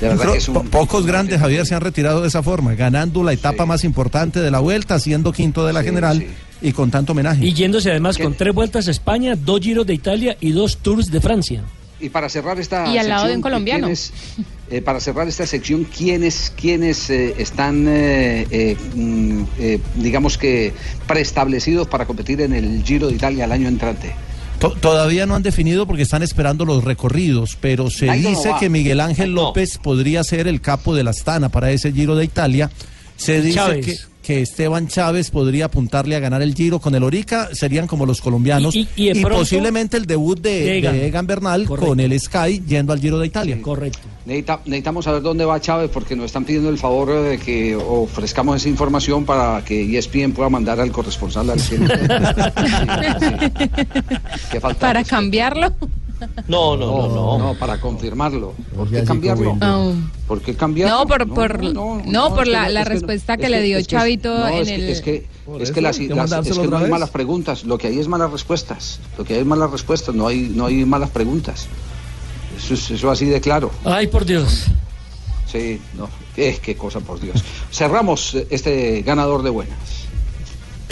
De verdad Creo- que es un... po- pocos grandes, Javier, se han retirado de esa forma, ganando la etapa más importante de la vuelta, siendo quinto de la general y con tanto homenaje. Y yéndose además con tres vueltas a España, dos giros de Italia y dos tours de Francia. Y para cerrar esta Y al lado de un sección, colombiano. ¿quiénes, eh, para cerrar esta sección, ¿quiénes, quiénes eh, están, eh, eh, mm, eh, digamos que, preestablecidos para competir en el Giro de Italia el año entrante? To- Todavía no han definido porque están esperando los recorridos, pero se dice que Miguel Ángel No. López podría ser el capo de la Astana para ese Giro de Italia. Se dice Chávez. que, que Esteban Chávez podría apuntarle a ganar el Giro con el Orica, serían como los colombianos, Y- y, y- y de pronto- posiblemente el debut de, de Egan. de Egan Bernal Correcto. con el Sky yendo al Giro de Italia. Correcto. Necesita- necesitamos saber dónde va Chávez porque nos están pidiendo el favor de que ofrezcamos esa información para que ESPN pueda mandar al corresponsal al ¿Qué falta? Para cambiarlo. No, no, no, no. para confirmarlo. ¿Por qué cambiarlo? como Ah. ¿Por qué cambiarlo? No, por, por, no, por la, no, la es que no, respuesta que le dio Chavito no, en es que- el... Es que, es que, las, hay que las- es que no hay malas preguntas, lo que hay es malas respuestas. Lo que hay es malas respuestas, no hay, no hay malas preguntas. Eso es eso así de claro. Ay, por Dios. Sí, no, qué, qué cosa, por Dios. Cerramos este ganador de buenas.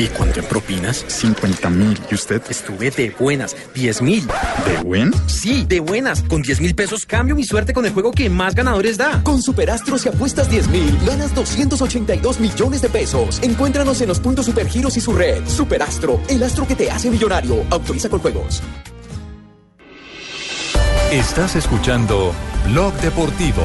¿Y cuánto en propinas? 50 mil. ¿Y usted? Estuve de buenas, 10 mil. ¿De buen? Sí, de buenas. Con 10 mil pesos cambio mi suerte con el juego que más ganadores da. Con Superastros y apuestas 10 mil, ganas 282 millones de pesos. Encuéntranos en los puntos Supergiros y su red. Superastro, el astro que te hace millonario. Autoriza con juegos. Estás escuchando Blog Deportivo.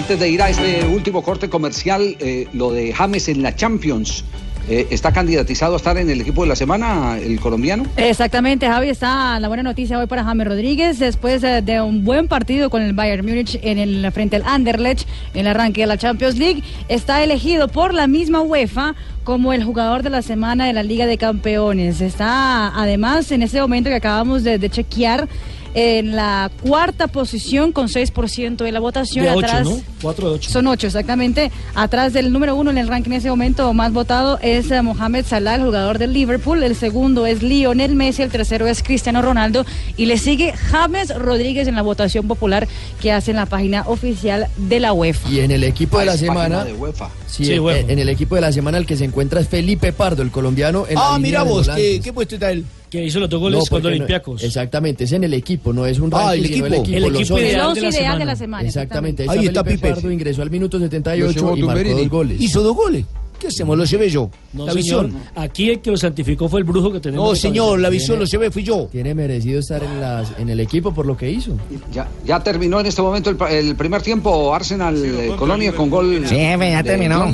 Antes de ir a este último corte comercial, eh, lo de James en la Champions. Eh, ¿Está candidatizado a estar en el equipo de la semana el colombiano? Exactamente, Javi, está la buena noticia hoy para James Rodríguez después eh, de un buen partido con el Bayern Múnich en el frente al Anderlecht en el arranque de la Champions League. Está elegido por la misma UEFA como el jugador de la semana de la Liga de Campeones. Está además en ese momento que acabamos de, de chequear en la cuarta posición con 6% de la votación De. ¿no? Cuatro de ocho. Son ocho, exactamente. Atrás del número uno en el ranking en ese momento más votado es eh, Mohamed Salah, el jugador del Liverpool. El segundo es Lionel Messi, el tercero es Cristiano Ronaldo. Y le sigue James Rodríguez en la votación popular que hace en la página oficial de la UEFA. Y en el equipo de la semana. de UEFA. Sí, Sí, en, el equipo de la semana el que se encuentra es Felipe Pardo, el colombiano. En la Ah, mira de vos. ¿qué, qué puesto está él? Que hizo los dos goles No, con porque no- Olympiacos. exactamente, es en el equipo, no es un Ah, ranking, el sino el equipo. equipo. El equipo. El ideal once de la ideal de semana. la semana. Exactamente, ahí, Ahí está Felipe Pipe. Pardo, ingresó al minuto Lo 78 llevó y marcó dos goles. Hizo dos goles. ¿Qué hacemos? Lo llevé yo. No, la señor. visión. Aquí el que lo santificó fue el brujo que tenemos. No, señor, la visión lo llevé, fui yo. Tiene merecido estar en, las, en el equipo por lo que hizo. Ya, ya terminó en este momento el, primer tiempo Arsenal eh, Colonia con gol. Sí, jefe, ya terminó.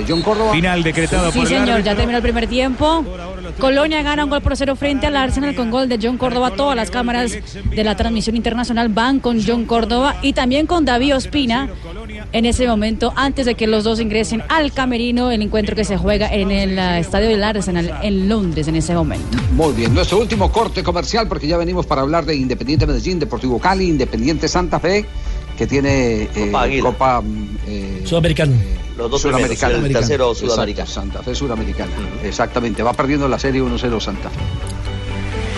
De John Córdoba. Final decretado Sí, por el señor, ya terminó el primer tiempo. Colonia gana un gol por cero frente al Arsenal con gol de John Córdoba. Todas las cámaras de la transmisión internacional van con John Córdoba y también con David Ospina en ese momento, antes de que los dos ingresen al camerino, el encuentro que se juega en el eh, estadio del Arsenal en Londres en ese momento. Muy bien, nuestro último corte comercial porque ya venimos para hablar de Independiente Medellín, Deportivo Cali, Independiente Santa Fe, que tiene eh, Copa. Copa eh, Sudamericano. Los dos primeros, Sudamericana. el tercero Exacto, sudamericano. Santa Fe Sudamericana. Exactamente, va perdiendo la serie 1-0 Santa Fe.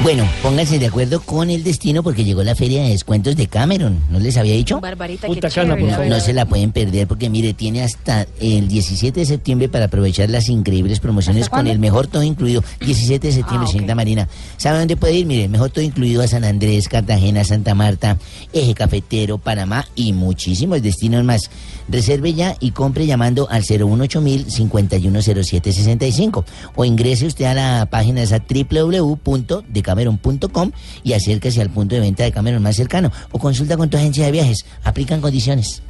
Bueno, pónganse de acuerdo con el destino porque llegó la feria de descuentos de Cameron. ¿No les había dicho? Barbarita, Punta Cana, por favor. No se la pueden perder porque mire, tiene hasta el 17 de septiembre para aprovechar las increíbles promociones con el mejor todo incluido. 17 de septiembre, Ah, señorita Marina. ¿Sabe dónde puede ir? Mire, el mejor todo incluido a San Andrés, Cartagena, Santa Marta, Eje Cafetero, Panamá y muchísimos destinos más. Reserve ya y compre llamando al 018000 510765 o ingrese usted a la página esa www.decameron.com y acérquese al punto de venta de Cameron más cercano o consulta con tu agencia de viajes. Aplican condiciones.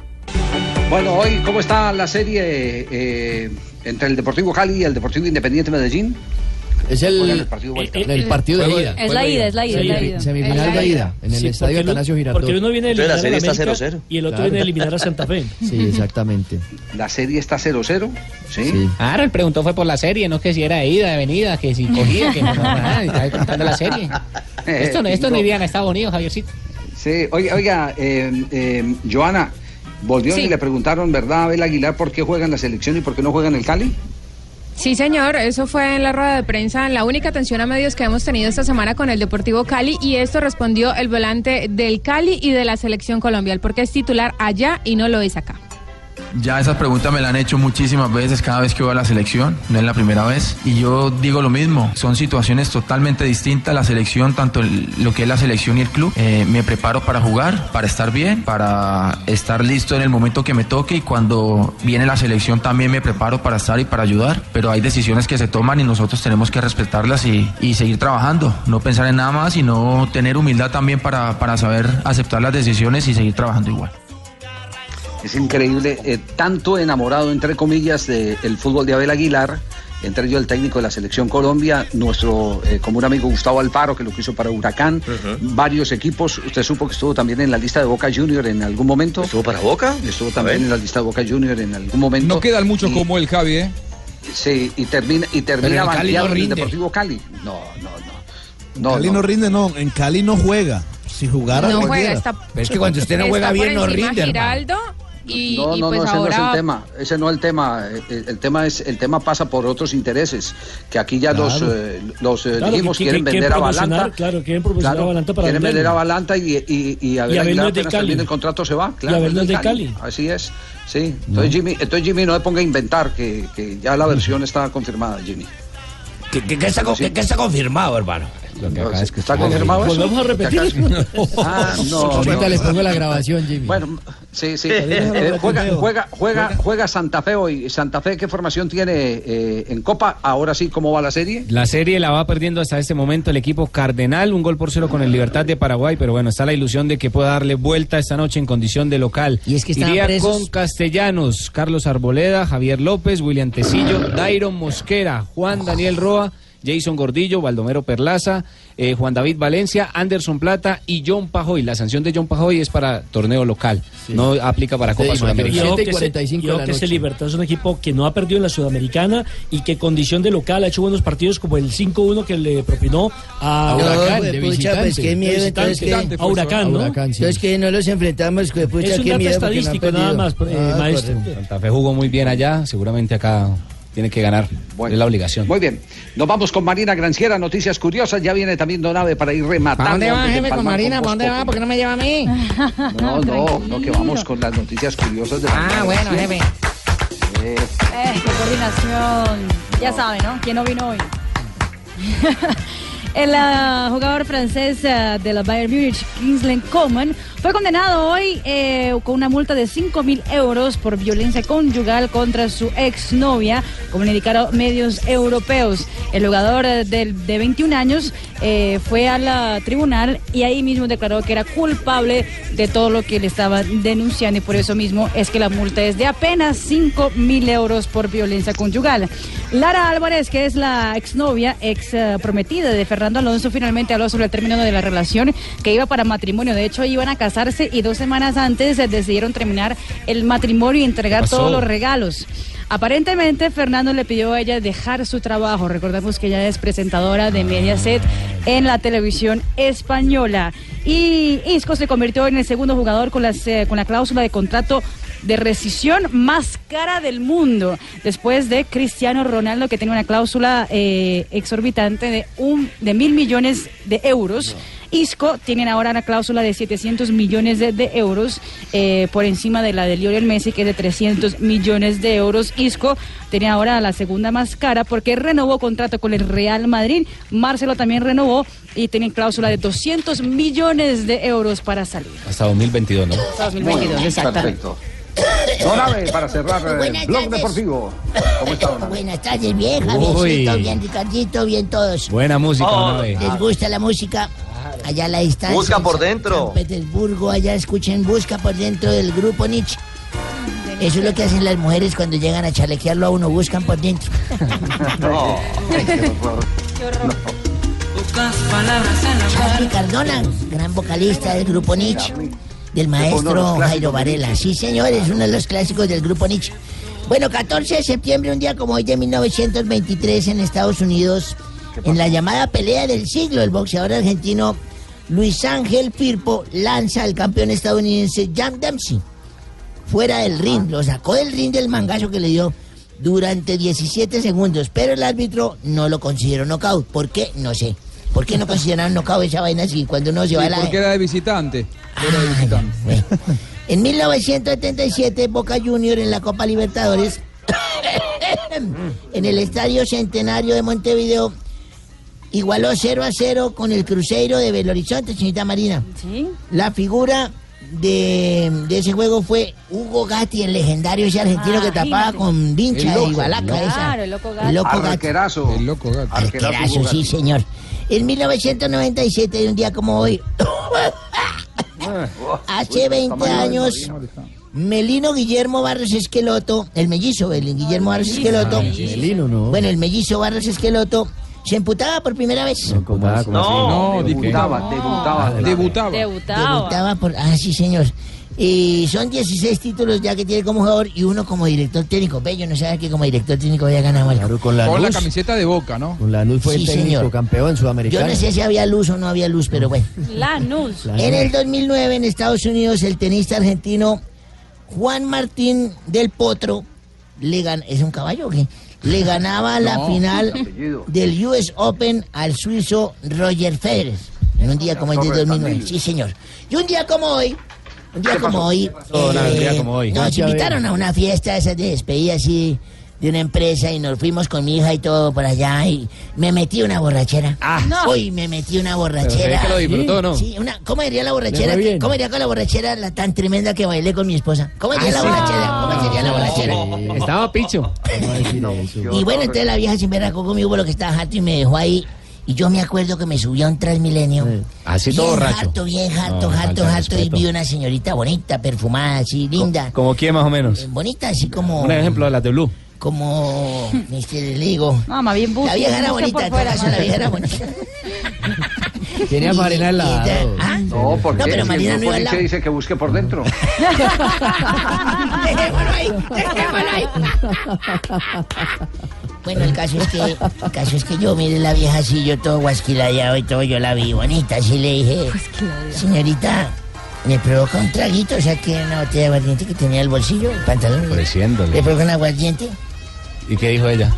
Bueno, hoy, ¿cómo está la serie eh, entre el Deportivo Cali y el Deportivo Independiente Medellín? Es el, el partido vuelta. en el partido de ida. Es la ida, es la ida, es la ida. Semifinal de ida, en el Sí, estadio Atanasio Girardot. Porque uno viene a Entonces la eliminar a serie está América 0-0. y el otro Claro. viene a eliminar a Santa Fe. Sí, exactamente. La serie está 0-0, ¿sí? Sí. Claro, él preguntó fue por la serie, no que si era de ida, de venida, que si cogía, que no, no, nada, estaba contando la serie. Esto no, esto no irían a Estados Unidos, Javiercito. Sí, oiga, oiga eh, eh, Joana, volvió Sí. y le preguntaron, ¿verdad, Abel Aguilar, por qué juegan la selección y por qué no juegan el Cali? Sí, señor, eso fue en la rueda de prensa, la única atención a medios que hemos tenido esta semana con el Deportivo Cali y esto respondió el volante del Cali y de la selección Colombia, porque es titular allá y no lo es acá. Ya esas preguntas me las han hecho muchísimas veces cada vez que voy a la selección, no es la primera vez. Y yo digo lo mismo, son situaciones totalmente distintas. La selección, tanto lo que es la selección y el club, eh, me preparo para jugar, para estar bien, para estar listo en el momento que me toque y cuando viene la selección también me preparo para estar y para ayudar. Pero hay decisiones que se toman y nosotros tenemos que respetarlas y, y seguir trabajando, no pensar en nada más, sino tener humildad también para, para saber aceptar las decisiones y seguir trabajando igual. Es increíble, eh, tanto enamorado, entre comillas, del fútbol de Abel Aguilar, entre ellos el técnico de la selección Colombia, nuestro eh, común amigo Gustavo Alfaro, que lo quiso para Huracán, varios equipos. Usted supo que estuvo también en la lista de Boca Junior en algún momento. ¿Estuvo para Boca? Estuvo también en la lista de Boca Junior en algún momento. No quedan muchos Y- como el Javi, ¿eh? Sí, y termina, y termina en Cali banqueado no en el rinde. Deportivo Cali. No, no, no. No, Cali no. no. rinde, no. En Cali no juega. Si jugara, No juega, está. Pero es que cuando usted no juega bien, no rinde, hermano. Y, no, y no, pues no, ese no es ahora el tema. Ese no es el tema. Eh, eh, El, tema es el tema pasa por otros intereses que aquí ya los Claro. eh, los eh, Claro, dijimos que- quieren que- vender a Balanta. claro, quieren promocionar a Balanta para quieren venderlo. vender a Balanta y y y Y Aguilar es de apenas Cali. termine el contrato se va. Claro, no es de de Cali. Así es. Sí. Entonces Jimmy, entonces Jimmy no se ponga a inventar que, que ya la versión está confirmada, Jimmy. ¿Qué, qué- qué está, qué está confirmado, hermano? Lo que acaba de escuchar. ¿Está confirmado? Volvemos a repetir. Ah, no, Ahorita no. les pongo la grabación, Jimmy. Bueno, sí, sí. Eh, juega, juega, juega, juega Santa Fe hoy. Santa Fe, ¿qué formación tiene eh, en Copa? Ahora sí, ¿cómo va la serie? La serie la va perdiendo hasta este momento el equipo Cardenal, un gol por cero con el Libertad de Paraguay, pero bueno, está la ilusión de que pueda darle vuelta esta noche en condición de local. Y es que Iría presos. con Castellanos, Carlos Arboleda, Javier López, William Tecillo, Dairon Mosquera, Juan Daniel Roa, Jason Gordillo, Baldomero Perlaza, eh, Juan David Valencia, Anderson Plata y John Pajoy. La sanción de John Pajoy es para torneo local, no aplica para Copa Sudamericana. ojo que, que ese Libertad es un equipo que no ha perdido en la Sudamericana y que condición de local ha hecho buenos partidos como el 5-1 que le propinó a No, Huracán. pues, pucha, pues qué miedo, De entonces que- a Huracán, ¿no? Entonces que no los enfrentamos, pucha, Es un qué dato miedo. no estadístico nada más, eh, Ah, maestro. Santa Fe jugó muy bien allá, seguramente acá tiene que ganar. es la obligación. Muy bien. Nos vamos con Marina Granciera, noticias curiosas. Ya viene también Donave para ir rematando. ¿Para dónde va, jefe, con Marina? con ¿Para dónde va? ¿Por qué no me lleva a mí? No, no, no, que vamos con las noticias curiosas de Ah, Marina bueno, Granciera. jefe. Eh, Eh, qué coordinación. Ya sabe, ¿no? ¿Quién no vino hoy? El ah, jugador francés ah, de la Bayern Múnich, Kingsley Coman, fue condenado hoy eh, con una multa de 5 mil euros por violencia conyugal contra su exnovia, como le indicaron medios europeos. El jugador del- de 21 años eh, fue a la tribunal y ahí mismo declaró que era culpable de todo lo que le estaban denunciando y por eso mismo es que la multa es de apenas 5 mil euros por violencia conyugal. Lara Álvarez, que es la exnovia, ex eh, prometida de Fernando Alonso, finalmente habló sobre el término de la relación que iba para matrimonio. De hecho, iban a casarse y dos semanas antes eh, decidieron terminar el matrimonio y entregar todos los regalos. Aparentemente, Fernando le pidió a ella dejar su trabajo. Recordemos que ella es presentadora de Mediaset en la televisión española. Y Isco se convirtió en el segundo jugador con, eh, con la cláusula de contrato de rescisión más cara del mundo, después de Cristiano Ronaldo, que tiene una cláusula eh, exorbitante de, un, de mil millones de euros. Isco tienen ahora una cláusula de 700 millones de, de euros eh, por encima de la de Lionel Messi, que es de 300 millones de euros. Isco tiene ahora la segunda más cara porque renovó contrato con el Real Madrid. Marcelo también renovó y tiene cláusula de 200 millones de euros para salir. Hasta 2022, ¿no? Hasta 2022, exactamente. Perfecto. Donave, para cerrar eh, Buenas Blog tardes. Deportivo. ¿Cómo está, Donave? Buenas tardes, bien. Javiercito, bien, Ricardito, bien todos. Buena música, Oh. ¿Les gusta la música? Allá a la distancia. Busca en por San- dentro. San Petersburgo, allá escuchen Busca por dentro del grupo Nietzsche. Eso es lo que hacen las mujeres cuando llegan a chalequearlo a uno, buscan por dentro. No. Charlie Cardona, gran vocalista del grupo Nietzsche, del maestro Jairo Varela. Sí, señor, es uno de los clásicos del grupo Nietzsche. Bueno, 14 de septiembre, un día como hoy de 1923 en Estados Unidos, en la llamada pelea del siglo, el boxeador argentino Luis Ángel Firpo lanza al campeón estadounidense Jan Dempsey fuera del ring, lo sacó del ring del mangazo que le dio durante 17 segundos, pero el árbitro no lo consideró knockout. ¿Por qué? No sé. ¿Por qué no consideraron knockout esa vaina así cuando uno se va a la... porque era de visitante. Era de visitante. En 1977, Boca Junior en la Copa Libertadores, en el Estadio Centenario de Montevideo, igualó 0 a 0 con el Cruzeiro de Belo Horizonte, señorita Marina. Sí. La figura de, de ese juego fue Hugo Gatti, el legendario ese argentino que tapaba Imagínate. con vincha. Ibalaca. esa. Claro, el loco gato. El loco Gatti. Arquerazo. El loco gato. Arquerazo Arquerazo, sí, Gatti. señor. En 1997, de un día como hoy, hace 20 años, Melino Guillermo Barros Esqueloto, el mellizo, el Guillermo Barros Esqueloto. Melino, no. Bueno, el mellizo Barros Esqueloto se emputaba por primera vez. No, No, debutaba, debutaba. Debutaba. Debutaba. Debutaba por. Ah, sí, señor. Y son 16 títulos ya que tiene como jugador y uno como director técnico. Bello no sabe que como director técnico había ganado algo. Claro, con la Con la luz. camiseta de Boca, ¿no? Con la luz fue Sí, el técnico señor. campeón Yo sudamericano. no sé si había luz o no había luz, pero bueno. Lanús. En el 2009 en Estados Unidos el tenista argentino Juan Martín del Potro le gan- es un caballo o qué? Le ganaba la No, final del US Open al suizo Roger Federer en un día como el de Torre 2009. Camilo. Sí, señor. Y un día como hoy, un día como hoy, día como hoy? nos invitaron a una fiesta esa de despedida así de una empresa y nos fuimos con mi hija y todo por allá y me metí una borrachera. Ah. No. Uy, me metí una borrachera. se ve que lo disfrutó, ¿no? Sí, una, ¿cómo iría la borrachera? ¿Cómo iría con la borrachera la tan tremenda que bailé con mi esposa? ¿Cómo iría Ah, la sí. borrachera? ¿Cómo sería la borrachera? Estaba picho. Y bueno, entonces la vieja siempre racó conmigo por lo que estaba harto y me dejó ahí. Y yo me acuerdo que me subió a un Transmilenio. Así bien todo borracho. harto, bien harto, No, harto, harto. Y vi una señorita bonita, perfumada, así, linda. ¿Como quién más o menos? Eh, Bonita, así como... Un ejemplo de las de Blue. Como... Le digo... No, más bien busque. La vieja era bonita, fuera, la vieja era bonita. Tenía Y- Marina al lado. ¿Ah? No, porque No, pero Marina el no iba al grupo lado. Nietzsche dice que busque por dentro. Dejémoslo ahí, dejémoslo ahí. Bueno, el caso es que, el caso es que yo miré la vieja así, yo todo guasquilayado y todo, yo la vi bonita, así le dije, señorita, me provoca un traguito, o sea que una botella de aguardiente que tenía en el bolsillo, el pantalón. Ofreciéndole. ¿Le provoca un aguardiente? ¿Y qué dijo ella?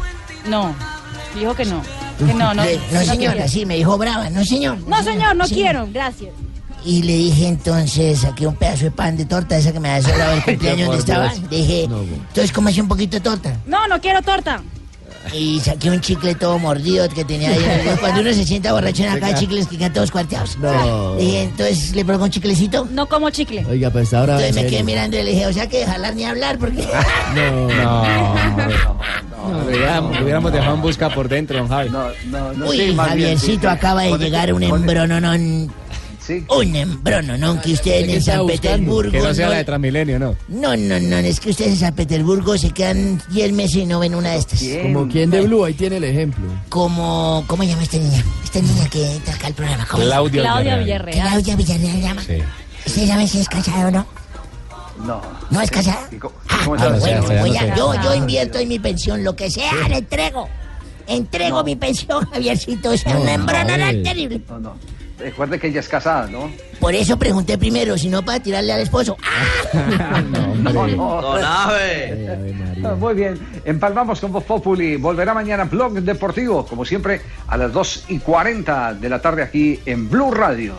No. Dijo que no. Que no, no. Le- no, señor, quiere. así me dijo brava, no señor. No, señor, no Sí. quiero. Gracias. Y le dije entonces, saqué un pedazo de pan de torta, esa que me había sobrado el cumpleaños donde estaba. Le dije, entonces, ¿cómo hace un poquito de torta? No, no quiero torta. Y saqué un chicle todo mordido que tenía ahí. Cuando uno se sienta borracho en acá, chicles que quedan todos cuarteados. No. Dije, entonces le pongo un chiclecito. No como chicle. Oiga, pues ahora. Entonces en me quedé mirando y le dije, o sea que jalar ni hablar porque... No. No, lo hubiéramos, lo hubiéramos dejado en busca por dentro, don Javi. No, no, no. Uy, sí, más bien, Javiercito sí, acaba de este- llegar un este- embrononón. Sí. Un embrononón que ustedes ¿Qué en San? Petersburgo... Que no sea no- la de Transmilenio, ¿no? No, no, no, es que ustedes en San Petersburgo se quedan 10 meses y no ven una de estas. Como quien de Blue, ahí tiene el ejemplo. Como, ¿cómo llama esta niña? Esta niña que entra acá al programa. Claudia, Claudia Villarreal. Villarreal. Claudia Villarreal llama. Sí. ¿Ustedes saben si es casada o no? No. ¿No es casada? ¿Y cómo- Ah, ah, bueno, no no yo, yo invierto en mi pensión, lo que sea, le entrego. Entrego mi pensión, Javiercito. Es un embrononón terrible. No, no. Recuerde que ella es casada, ¿no? Por eso pregunté primero, si no para tirarle al esposo. ¡Ah! No, no. Don Ave. Ave María. Ah, Muy bien, empalmamos con Voz Populi. Volverá mañana Blog Deportivo, como siempre, a las 2 y 40 de la tarde aquí en Blue Radio.